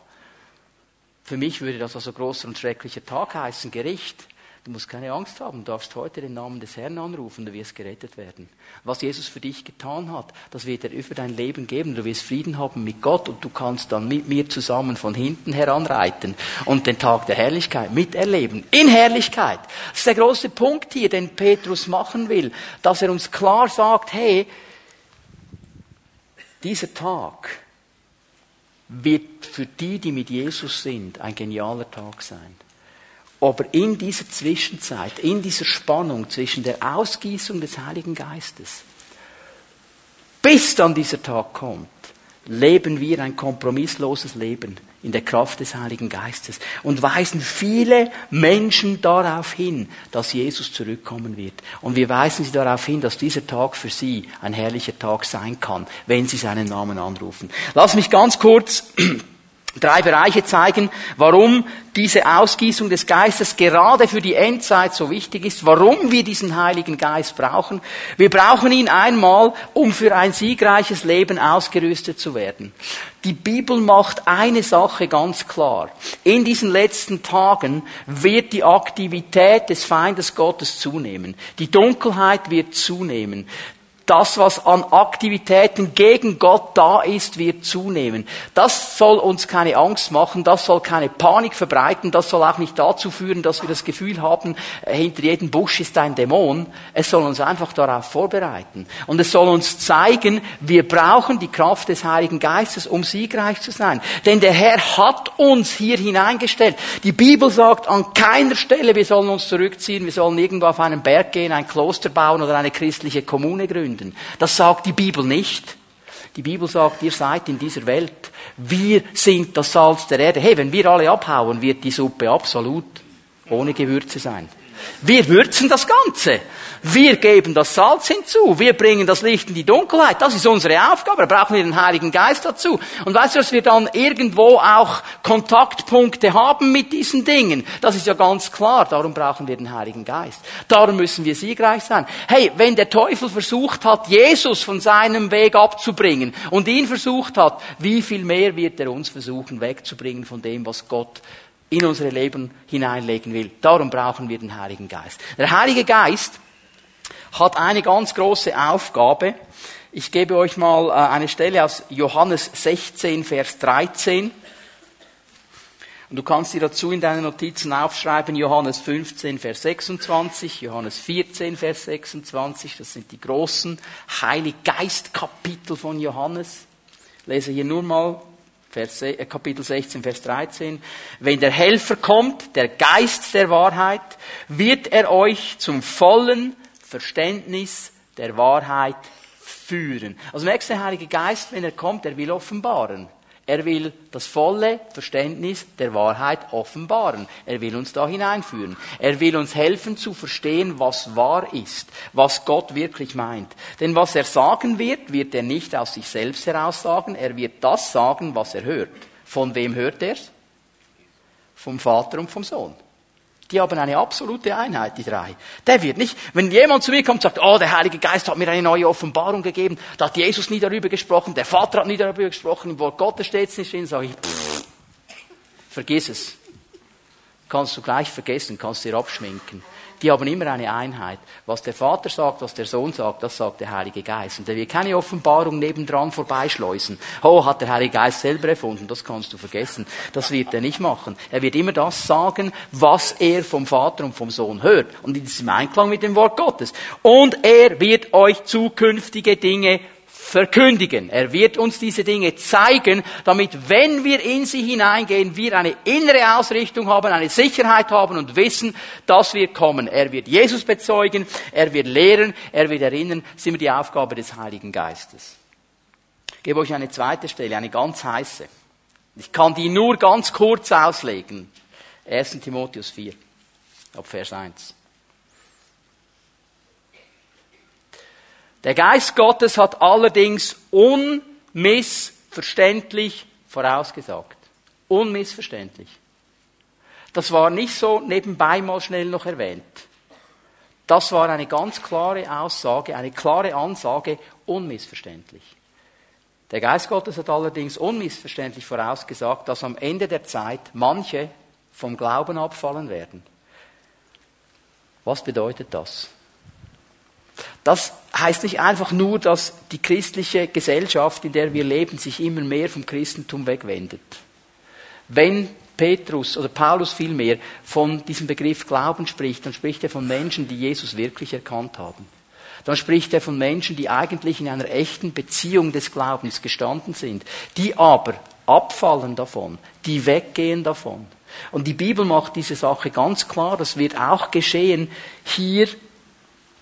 für mich würde das also großer und schrecklicher Tag heißen, Gericht. Du musst keine Angst haben, du darfst heute den Namen des Herrn anrufen, du wirst gerettet werden. Was Jesus für dich getan hat, das wird er über dein Leben geben. Du wirst Frieden haben mit Gott und du kannst dann mit mir zusammen von hinten heranreiten und den Tag der Herrlichkeit miterleben. In Herrlichkeit. Das ist der große Punkt hier, den Petrus machen will, dass er uns klar sagt, hey, dieser Tag wird für die, die mit Jesus sind, ein genialer Tag sein. Aber in dieser Zwischenzeit, in dieser Spannung zwischen der Ausgießung des Heiligen Geistes, bis dann dieser Tag kommt, leben wir ein kompromissloses Leben in der Kraft des Heiligen Geistes und weisen viele Menschen darauf hin, dass Jesus zurückkommen wird. Und wir weisen sie darauf hin, dass dieser Tag für sie ein herrlicher Tag sein kann, wenn sie seinen Namen anrufen. Lass mich ganz kurz drei Bereiche zeigen, warum diese Ausgießung des Geistes gerade für die Endzeit so wichtig ist, warum wir diesen Heiligen Geist brauchen. Wir brauchen ihn einmal, um für ein siegreiches Leben ausgerüstet zu werden. Die Bibel macht eine Sache ganz klar. In diesen letzten Tagen wird die Aktivität des Feindes Gottes zunehmen. Die Dunkelheit wird zunehmen das, was an Aktivitäten gegen Gott da ist, wird zunehmen. Das soll uns keine Angst machen, das soll keine Panik verbreiten, das soll auch nicht dazu führen, dass wir das Gefühl haben, äh, hinter jedem Busch ist ein Dämon. Es soll uns einfach darauf vorbereiten. Und es soll uns zeigen, wir brauchen die Kraft des Heiligen Geistes, um siegreich zu sein. Denn der Herr hat uns hier hineingestellt. Die Bibel sagt an keiner Stelle, wir sollen uns zurückziehen, wir sollen irgendwo auf einen Berg gehen, ein Kloster bauen oder eine christliche Kommune gründen. Sünden. Das sagt die Bibel nicht. Die Bibel sagt, ihr seid in dieser Welt. Wir sind das Salz der Erde. Hey, wenn wir alle abhauen, wird die Suppe absolut ohne Gewürze sein. Wir würzen das Ganze. Wir geben das Salz hinzu. Wir bringen das Licht in die Dunkelheit. Das ist unsere Aufgabe. Da brauchen wir den Heiligen Geist dazu. Und weißt du, dass wir dann irgendwo auch Kontaktpunkte haben mit diesen Dingen? Das ist ja ganz klar. Darum brauchen wir den Heiligen Geist. Darum müssen wir siegreich sein. Hey, wenn der Teufel versucht hat, Jesus von seinem Weg abzubringen und ihn versucht hat, wie viel mehr wird er uns versuchen wegzubringen von dem, was Gott in unsere Leben hineinlegen will. Darum brauchen wir den Heiligen Geist. Der Heilige Geist hat eine ganz große Aufgabe. Ich gebe euch mal äh, eine Stelle aus Johannes 16, Vers 13. Und du kannst dir dazu in deinen Notizen aufschreiben, Johannes 15, Vers 26, Johannes 14, Vers 26, das sind die großen Heiliggeist-Kapitel von Johannes. Ich lese hier nur mal Vers, äh, Kapitel 16, Vers 13. Wenn der Helfer kommt, der Geist der Wahrheit, wird er euch zum vollen Verständnis der Wahrheit führen. Also merkst du, der Heilige Geist, wenn er kommt, er will offenbaren. Er will das volle Verständnis der Wahrheit offenbaren. Er will uns da hineinführen. Er will uns helfen zu verstehen, was wahr ist, was Gott wirklich meint. Denn was er sagen wird, wird er nicht aus sich selbst heraus sagen. Er wird das sagen, was er hört. Von wem hört er es? Vom Vater und vom Sohn. Die haben eine absolute Einheit, die drei. Der wird nicht, wenn jemand zu mir kommt und sagt, oh, der Heilige Geist hat mir eine neue Offenbarung gegeben, da hat Jesus nie darüber gesprochen, der Vater hat nie darüber gesprochen, im Wort Gottes steht es nicht drin, sage ich, pff, vergiss es. Kannst du gleich vergessen, kannst dir abschminken die haben immer eine Einheit. Was der Vater sagt, was der Sohn sagt, das sagt der Heilige Geist. Und er wird keine Offenbarung nebendran vorbeischleusen. Oh, hat der Heilige Geist selber erfunden, das kannst du vergessen. Das wird er nicht machen. Er wird immer das sagen, was er vom Vater und vom Sohn hört. Und in diesem Einklang mit dem Wort Gottes. Und er wird euch zukünftige Dinge verkündigen. Er wird uns diese Dinge zeigen, damit, wenn wir in sie hineingehen, wir eine innere Ausrichtung haben, eine Sicherheit haben und wissen, dass wir kommen. Er wird Jesus bezeugen, er wird lehren, er wird erinnern. Ist immer die Aufgabe des Heiligen Geistes. Ich gebe euch eine zweite Stelle, eine ganz heiße. Ich kann die nur ganz kurz auslegen. 1. Timotheus 4, ab Vers 1. Der Geist Gottes hat allerdings unmissverständlich vorausgesagt. Unmissverständlich. Das war nicht so nebenbei mal schnell noch erwähnt. Das war eine ganz klare Aussage, eine klare Ansage, unmissverständlich. Der Geist Gottes hat allerdings unmissverständlich vorausgesagt, dass am Ende der Zeit manche vom Glauben abfallen werden. Was bedeutet das? Das heißt nicht einfach nur, dass die christliche Gesellschaft, in der wir leben, sich immer mehr vom Christentum wegwendet. Wenn Petrus oder Paulus vielmehr von diesem Begriff Glauben spricht, dann spricht er von Menschen, die Jesus wirklich erkannt haben. Dann spricht er von Menschen, die eigentlich in einer echten Beziehung des Glaubens gestanden sind, die aber abfallen davon, die weggehen davon. Und die Bibel macht diese Sache ganz klar, das wird auch geschehen hier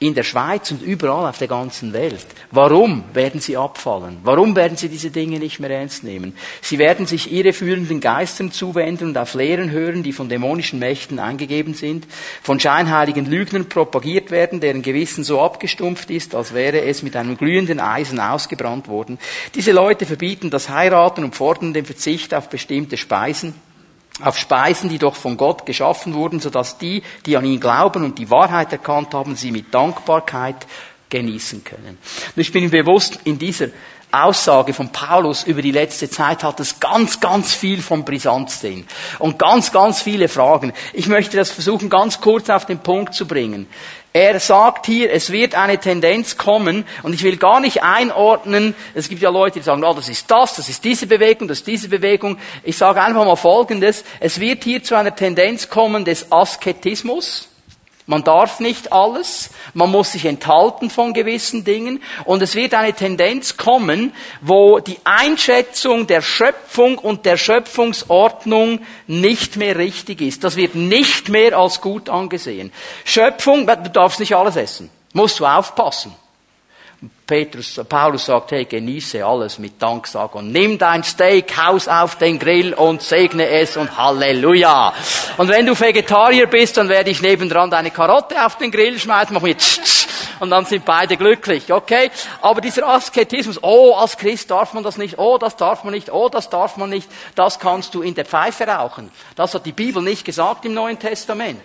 in der Schweiz und überall auf der ganzen Welt. Warum werden sie abfallen? Warum werden sie diese Dinge nicht mehr ernst nehmen? Sie werden sich irreführenden Geistern zuwenden und auf Lehren hören, die von dämonischen Mächten eingegeben sind, von scheinheiligen Lügnern propagiert werden, deren Gewissen so abgestumpft ist, als wäre es mit einem glühenden Eisen ausgebrannt worden. Diese Leute verbieten das Heiraten und fordern den Verzicht auf bestimmte Speisen auf Speisen, die doch von Gott geschaffen wurden, sodass die, die an ihn glauben und die Wahrheit erkannt haben, sie mit Dankbarkeit genießen können. Ich bin bewusst, in dieser Aussage von Paulus über die letzte Zeit hat es ganz, ganz viel von Brisanz drin. Und ganz, ganz viele Fragen. Ich möchte das versuchen, ganz kurz auf den Punkt zu bringen. Er sagt hier, es wird eine Tendenz kommen und ich will gar nicht einordnen, es gibt ja Leute, die sagen, oh, das ist das, das ist diese Bewegung, das ist diese Bewegung. Ich sage einfach mal Folgendes, es wird hier zu einer Tendenz kommen des Asketismus. Man darf nicht alles, man muss sich enthalten von gewissen Dingen und es wird eine Tendenz kommen, wo die Einschätzung der Schöpfung und der Schöpfungsordnung nicht mehr richtig ist. Das wird nicht mehr als gut angesehen. Schöpfung, du darfst nicht alles essen, musst du aufpassen. Petrus, Paulus sagt, hey, genieße alles mit Danksagung. Nimm dein Steak, haus auf den Grill und segne es und Halleluja. Und wenn du Vegetarier bist, dann werde ich nebendran deine Karotte auf den Grill schmeißen, mach mir tsch, tsch, und dann sind beide glücklich, okay? Aber dieser Asketismus, oh, als Christ darf man das nicht, oh, das darf man nicht, oh, das darf man nicht, das kannst du in der Pfeife rauchen. Das hat die Bibel nicht gesagt im Neuen Testament.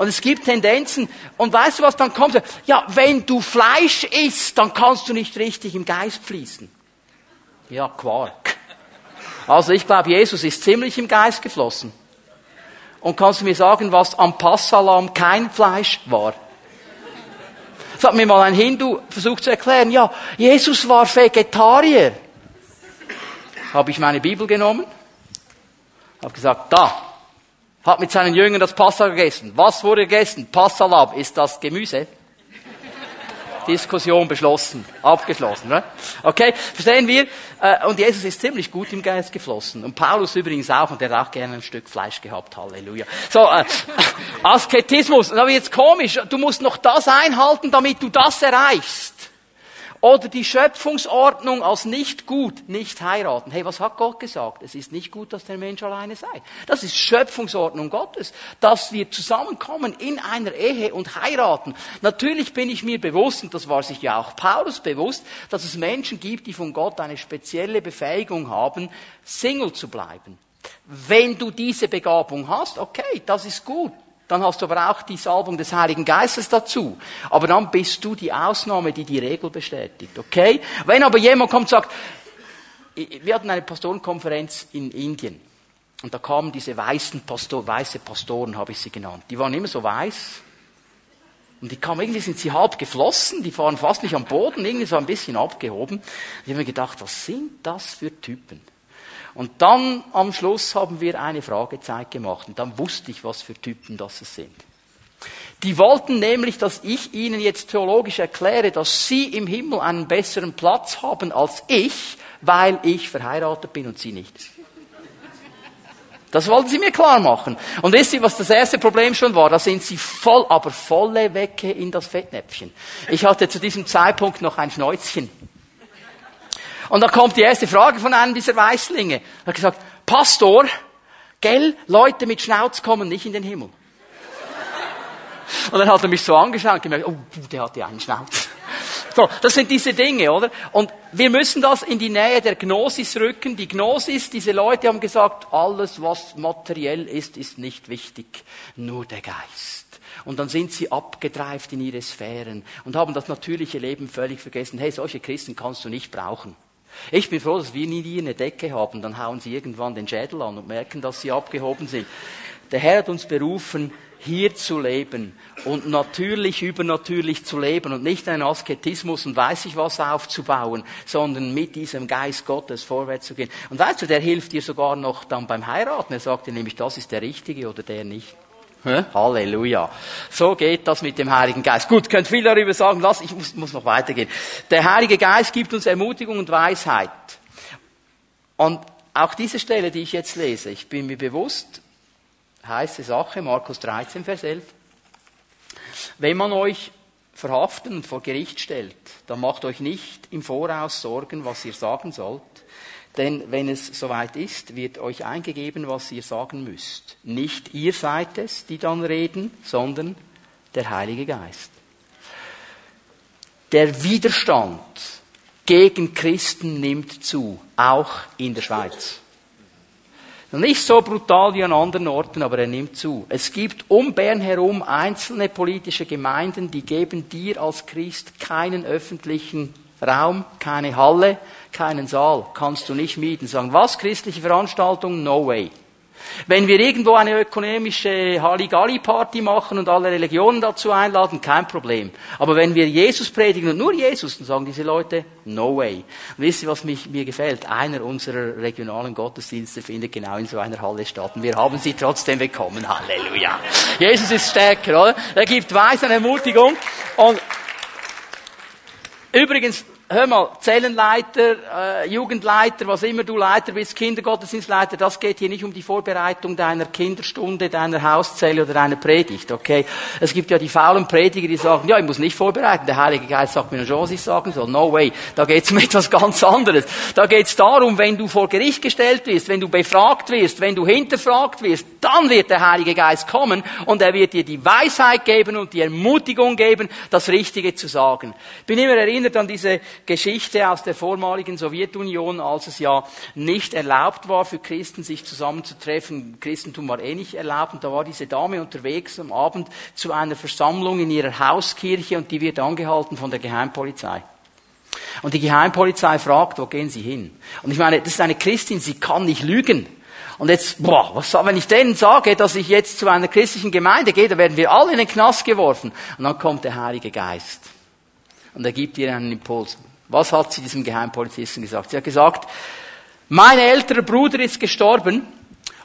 Und es gibt Tendenzen. Und weißt du, was dann kommt? Ja, wenn du Fleisch isst, dann kannst du nicht richtig im Geist fließen. Ja, Quark. Also ich glaube, Jesus ist ziemlich im Geist geflossen. Und kannst du mir sagen, was am Passalam kein Fleisch war? Das hat mir mal ein Hindu versucht zu erklären. Ja, Jesus war Vegetarier. Habe ich meine Bibel genommen, habe gesagt, da, hat mit seinen Jüngern das Passa gegessen. Was wurde gegessen? Passalab. Ist das Gemüse? Diskussion beschlossen, abgeschlossen. Ne? Okay, verstehen wir? Äh, und Jesus ist ziemlich gut im Geist geflossen. Und Paulus übrigens auch, und der hat auch gerne ein Stück Fleisch gehabt. Halleluja. So, äh, [laughs] Asketismus. Aber jetzt komisch, du musst noch das einhalten, damit du das erreichst. Oder die Schöpfungsordnung als nicht gut, nicht heiraten. Hey, was hat Gott gesagt? Es ist nicht gut, dass der Mensch alleine sei. Das ist Schöpfungsordnung Gottes, dass wir zusammenkommen in einer Ehe und heiraten. Natürlich bin ich mir bewusst, und das war sich ja auch Paulus bewusst, dass es Menschen gibt, die von Gott eine spezielle Befähigung haben, Single zu bleiben. Wenn du diese Begabung hast, okay, das ist gut. Dann hast du aber auch die Salbung des Heiligen Geistes dazu. Aber dann bist du die Ausnahme, die die Regel bestätigt. Okay? Wenn aber jemand kommt und sagt, wir hatten eine Pastorenkonferenz in Indien. Und da kamen diese weißen Pastor, weiße Pastoren, habe ich sie genannt. Die waren immer so weiß. Und die kamen, irgendwie sind sie halb geflossen, die fahren fast nicht am Boden, irgendwie so ein bisschen abgehoben. Ich habe mir gedacht, was sind das für Typen? Und dann am Schluss haben wir eine Fragezeit gemacht und dann wusste ich, was für Typen das sind. Die wollten nämlich, dass ich ihnen jetzt theologisch erkläre, dass sie im Himmel einen besseren Platz haben als ich, weil ich verheiratet bin und sie nicht. Das wollten sie mir klar machen. Und wisst ihr, was das erste Problem schon war? Da sind sie voll, aber volle Wecke in das Fettnäpfchen. Ich hatte zu diesem Zeitpunkt noch ein Schnäuzchen. Und da kommt die erste Frage von einem dieser Weißlinge. Er hat gesagt, Pastor, gell, Leute mit Schnauz kommen nicht in den Himmel. Und dann hat er mich so angeschaut und gemerkt, oh, der hat ja einen Schnauz. So, das sind diese Dinge, oder? Und wir müssen das in die Nähe der Gnosis rücken. Die Gnosis, diese Leute haben gesagt, alles, was materiell ist, ist nicht wichtig, nur der Geist. Und dann sind sie abgedreift in ihre Sphären und haben das natürliche Leben völlig vergessen. Hey, solche Christen kannst du nicht brauchen. Ich bin froh, dass wir nie eine Decke haben. Dann hauen sie irgendwann den Schädel an und merken, dass sie abgehoben sind. Der Herr hat uns berufen, hier zu leben und natürlich übernatürlich zu leben und nicht einen Asketismus und weiß ich was aufzubauen, sondern mit diesem Geist Gottes vorwärts zu gehen. Und weißt du, der hilft dir sogar noch dann beim Heiraten. Er sagt dir nämlich, das ist der Richtige oder der nicht. Halleluja. So geht das mit dem Heiligen Geist. Gut, könnt viel darüber sagen. Lass, ich muss, muss noch weitergehen. Der Heilige Geist gibt uns Ermutigung und Weisheit. Und auch diese Stelle, die ich jetzt lese, ich bin mir bewusst, heiße Sache, Markus 13, Vers 11. Wenn man euch verhaften und vor Gericht stellt, dann macht euch nicht im Voraus Sorgen, was ihr sagen sollt, denn wenn es soweit ist, wird euch eingegeben, was ihr sagen müsst. Nicht ihr seid es, die dann reden, sondern der Heilige Geist. Der Widerstand gegen Christen nimmt zu, auch in der Schweiz. Nicht so brutal wie an anderen Orten, aber er nimmt zu. Es gibt um Bern herum einzelne politische Gemeinden, die geben dir als Christ keinen öffentlichen Raum, keine Halle, keinen Saal. Kannst du nicht mieten. Sagen, was? Christliche Veranstaltung? No way. Wenn wir irgendwo eine ökonomische Halligalli-Party machen und alle Religionen dazu einladen, kein Problem. Aber wenn wir Jesus predigen und nur Jesus, dann sagen diese Leute, no way. Und wisst ihr, was mich, mir gefällt? Einer unserer regionalen Gottesdienste findet genau in so einer Halle statt. Und wir haben sie trotzdem bekommen. Halleluja. Jesus ist stärker, oder? Er gibt Weisheit, Ermutigung. Und übrigens, hör mal, Zellenleiter, äh, Jugendleiter, was immer du Leiter bist, Kindergottesdienstleiter, das geht hier nicht um die Vorbereitung deiner Kinderstunde, deiner Hauszelle oder deiner Predigt, okay? Es gibt ja die faulen Prediger, die sagen, ja, ich muss nicht vorbereiten, der Heilige Geist sagt mir schon, was ich sagen soll. No way. Da geht's um [laughs] etwas ganz anderes. Da geht's darum, wenn du vor Gericht gestellt wirst, wenn du befragt wirst, wenn du hinterfragt wirst, dann wird der Heilige Geist kommen und er wird dir die Weisheit geben und die Ermutigung geben, das Richtige zu sagen. Ich bin immer erinnert an diese Geschichte aus der vormaligen Sowjetunion, als es ja nicht erlaubt war für Christen, sich zusammenzutreffen. Christentum war eh nicht erlaubt. Und da war diese Dame unterwegs am Abend zu einer Versammlung in ihrer Hauskirche und die wird angehalten von der Geheimpolizei. Und die Geheimpolizei fragt, wo gehen Sie hin? Und ich meine, das ist eine Christin, sie kann nicht lügen. Und jetzt, boah, was, wenn ich denen sage, dass ich jetzt zu einer christlichen Gemeinde gehe, dann werden wir alle in den Knast geworfen. Und dann kommt der Heilige Geist. Und er gibt ihr einen Impuls. Was hat sie diesem Geheimpolizisten gesagt? Sie hat gesagt, mein älterer Bruder ist gestorben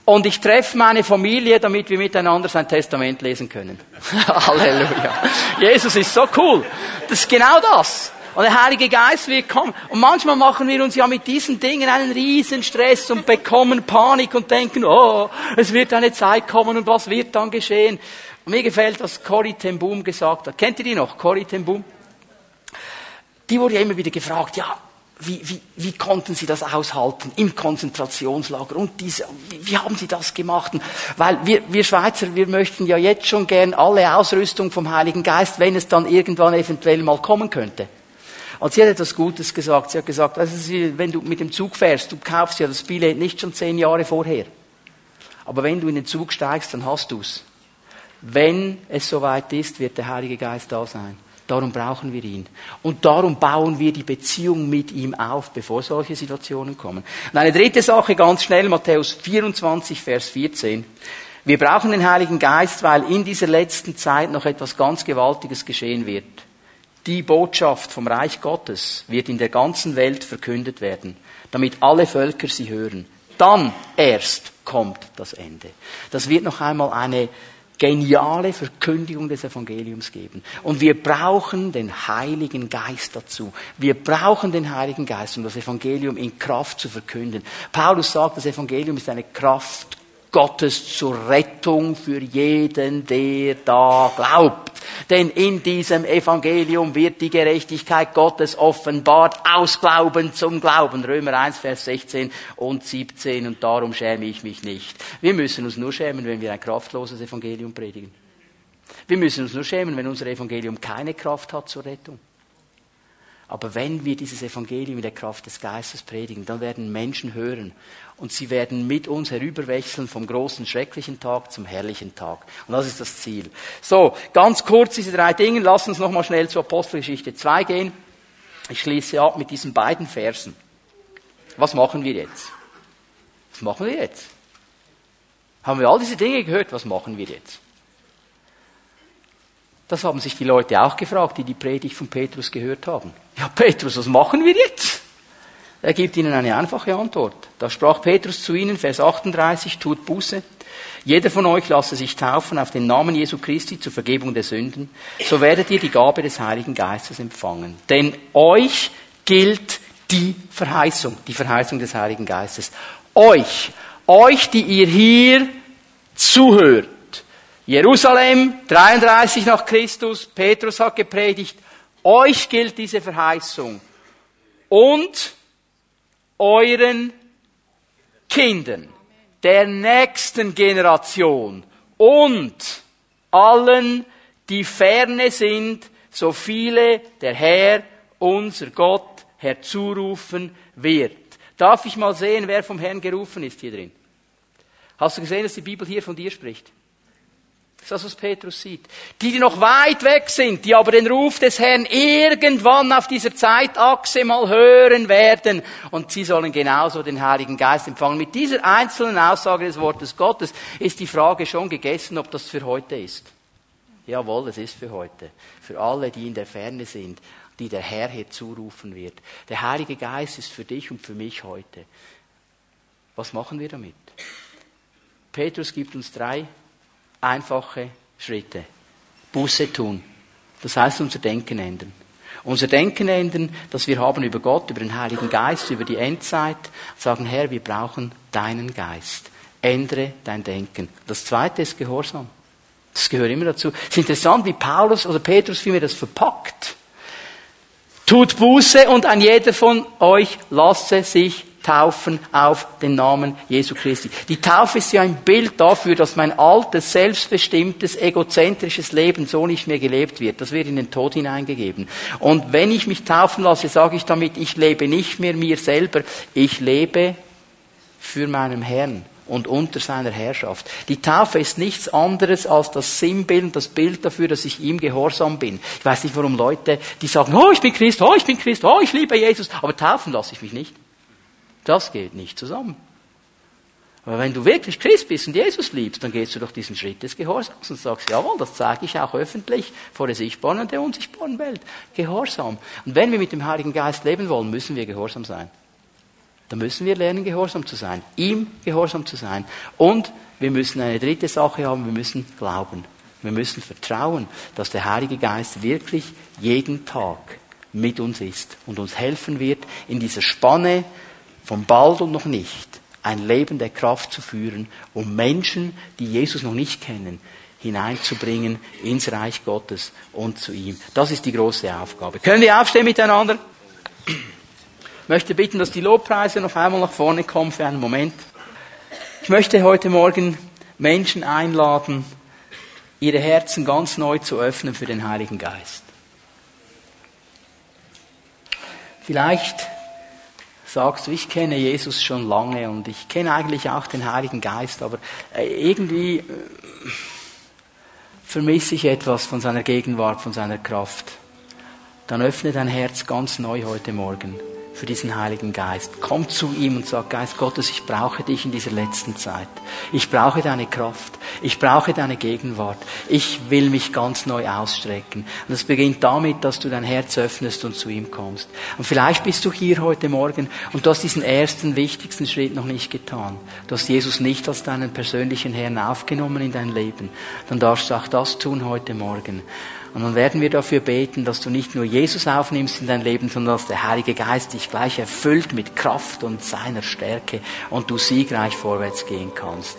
und ich treffe meine Familie, damit wir miteinander sein Testament lesen können. [laughs] Halleluja. Jesus ist so cool. Das ist genau das. Und der Heilige Geist wird kommen. Und manchmal machen wir uns ja mit diesen Dingen einen riesen Stress und bekommen Panik und denken, oh, es wird eine Zeit kommen und was wird dann geschehen? Und mir gefällt, was Corrie ten Boom gesagt hat. Kennt ihr die noch? Corrie ten Boom? Die wurde ja immer wieder gefragt, ja, wie, wie, wie konnten Sie das aushalten im Konzentrationslager und diese, wie, wie haben Sie das gemacht? Weil wir, wir Schweizer, wir möchten ja jetzt schon gern alle Ausrüstung vom Heiligen Geist, wenn es dann irgendwann eventuell mal kommen könnte. Und sie hat etwas Gutes gesagt. Sie hat gesagt, also wenn du mit dem Zug fährst, du kaufst ja das Billett nicht schon zehn Jahre vorher. Aber wenn du in den Zug steigst, dann hast du's. Wenn es soweit ist, wird der Heilige Geist da sein. Darum brauchen wir ihn. Und darum bauen wir die Beziehung mit ihm auf, bevor solche Situationen kommen. Und eine dritte Sache ganz schnell, Matthäus 24, Vers 14. Wir brauchen den Heiligen Geist, weil in dieser letzten Zeit noch etwas ganz Gewaltiges geschehen wird. Die Botschaft vom Reich Gottes wird in der ganzen Welt verkündet werden, damit alle Völker sie hören. Dann erst kommt das Ende. Das wird noch einmal eine geniale Verkündigung des Evangeliums geben. Und wir brauchen den Heiligen Geist dazu. Wir brauchen den Heiligen Geist, um das Evangelium in Kraft zu verkünden. Paulus sagt, das Evangelium ist eine Kraft Gottes zur Rettung für jeden, der da glaubt. Denn in diesem Evangelium wird die Gerechtigkeit Gottes offenbart aus Glauben zum Glauben. Römer 1, Vers 16 und 17. Und darum schäme ich mich nicht. Wir müssen uns nur schämen, wenn wir ein kraftloses Evangelium predigen. Wir müssen uns nur schämen, wenn unser Evangelium keine Kraft hat zur Rettung. Aber wenn wir dieses Evangelium in der Kraft des Geistes predigen, dann werden Menschen hören und sie werden mit uns herüberwechseln vom großen schrecklichen Tag zum herrlichen Tag. Und das ist das Ziel. So, ganz kurz diese drei Dinge. Lass uns nochmal schnell zur Apostelgeschichte 2 gehen. Ich schließe ab mit diesen beiden Versen. Was machen wir jetzt? Was machen wir jetzt? Haben wir all diese Dinge gehört? Was machen wir jetzt? Das haben sich die Leute auch gefragt, die die Predigt von Petrus gehört haben. Ja, Petrus, was machen wir jetzt? Er gibt ihnen eine einfache Antwort. Da sprach Petrus zu ihnen, Vers 38, tut Buße. Jeder von euch lasse sich taufen auf den Namen Jesu Christi zur Vergebung der Sünden. So werdet ihr die Gabe des Heiligen Geistes empfangen. Denn euch gilt die Verheißung, die Verheißung des Heiligen Geistes. Euch, euch, die ihr hier zuhört. Jerusalem, 33 nach Christus, Petrus hat gepredigt, euch gilt diese Verheißung. Und euren Kindern, der nächsten Generation und allen, die ferne sind, so viele der Herr, unser Gott, herzurufen wird. Darf ich mal sehen, wer vom Herrn gerufen ist hier drin? Hast du gesehen, dass die Bibel hier von dir spricht? Das ist das, was Petrus sieht. Die, die noch weit weg sind, die aber den Ruf des Herrn irgendwann auf dieser Zeitachse mal hören werden. Und sie sollen genauso den Heiligen Geist empfangen. Mit dieser einzelnen Aussage des Wortes Gottes ist die Frage schon gegessen, ob das für heute ist. Jawohl, es ist für heute. Für alle, die in der Ferne sind, die der Herr hier zurufen wird. Der Heilige Geist ist für dich und für mich heute. Was machen wir damit? Petrus gibt uns drei einfache Schritte. Buße tun. Das heißt unser Denken ändern. Unser Denken ändern, das wir haben über Gott, über den Heiligen Geist, über die Endzeit. Sagen, Herr, wir brauchen deinen Geist. Ändere dein Denken. Das zweite ist Gehorsam. Das gehört immer dazu. Es ist interessant, wie Paulus oder Petrus wie mir das verpackt. Tut Buße und ein jeder von euch lasse sich taufen auf den Namen Jesu Christi. Die Taufe ist ja ein Bild dafür, dass mein altes, selbstbestimmtes, egozentrisches Leben so nicht mehr gelebt wird. Das wird in den Tod hineingegeben. Und wenn ich mich taufen lasse, sage ich damit, ich lebe nicht mehr mir selber, ich lebe für meinen Herrn und unter seiner Herrschaft. Die Taufe ist nichts anderes als das Sinnbild, das Bild dafür, dass ich ihm gehorsam bin. Ich weiß nicht, warum Leute, die sagen, oh, ich bin Christ, oh, ich bin Christ, oh, ich liebe Jesus, aber taufen lasse ich mich nicht. Das geht nicht zusammen. Aber wenn du wirklich Christ bist und Jesus liebst, dann gehst du durch diesen Schritt des Gehorsams und sagst, jawohl, das zeige ich auch öffentlich vor der sichtbaren und der unsichtbaren Welt. Gehorsam. Und wenn wir mit dem Heiligen Geist leben wollen, müssen wir gehorsam sein. Da müssen wir lernen, gehorsam zu sein. Ihm gehorsam zu sein. Und wir müssen eine dritte Sache haben, wir müssen glauben. Wir müssen vertrauen, dass der Heilige Geist wirklich jeden Tag mit uns ist und uns helfen wird, in dieser Spanne von bald und noch nicht ein Leben der Kraft zu führen, um Menschen, die Jesus noch nicht kennen, hineinzubringen ins Reich Gottes und zu ihm. Das ist die große Aufgabe. Können wir aufstehen miteinander? Ich möchte bitten, dass die Lobpreise noch einmal nach vorne kommen für einen Moment. Ich möchte heute Morgen Menschen einladen, ihre Herzen ganz neu zu öffnen für den Heiligen Geist. Vielleicht sagst du, ich kenne Jesus schon lange und ich kenne eigentlich auch den Heiligen Geist, aber äh, irgendwie äh, vermisse ich etwas von seiner Gegenwart, von seiner Kraft. Dann öffne dein Herz ganz neu heute Morgen für diesen Heiligen Geist. Komm zu ihm und sag, Geist Gottes, ich brauche dich in dieser letzten Zeit. Ich brauche deine Kraft. Ich brauche deine Gegenwart. Ich will mich ganz neu ausstrecken. Und es beginnt damit, dass du dein Herz öffnest und zu ihm kommst. Und vielleicht bist du hier heute Morgen und du hast diesen ersten, wichtigsten Schritt noch nicht getan. Du hast Jesus nicht als deinen persönlichen Herrn aufgenommen in dein Leben. Dann darfst du auch das tun heute Morgen. Und dann werden wir dafür beten, dass du nicht nur Jesus aufnimmst in dein Leben, sondern dass der Heilige Geist dich gleich erfüllt mit Kraft und seiner Stärke und du siegreich vorwärts gehen kannst.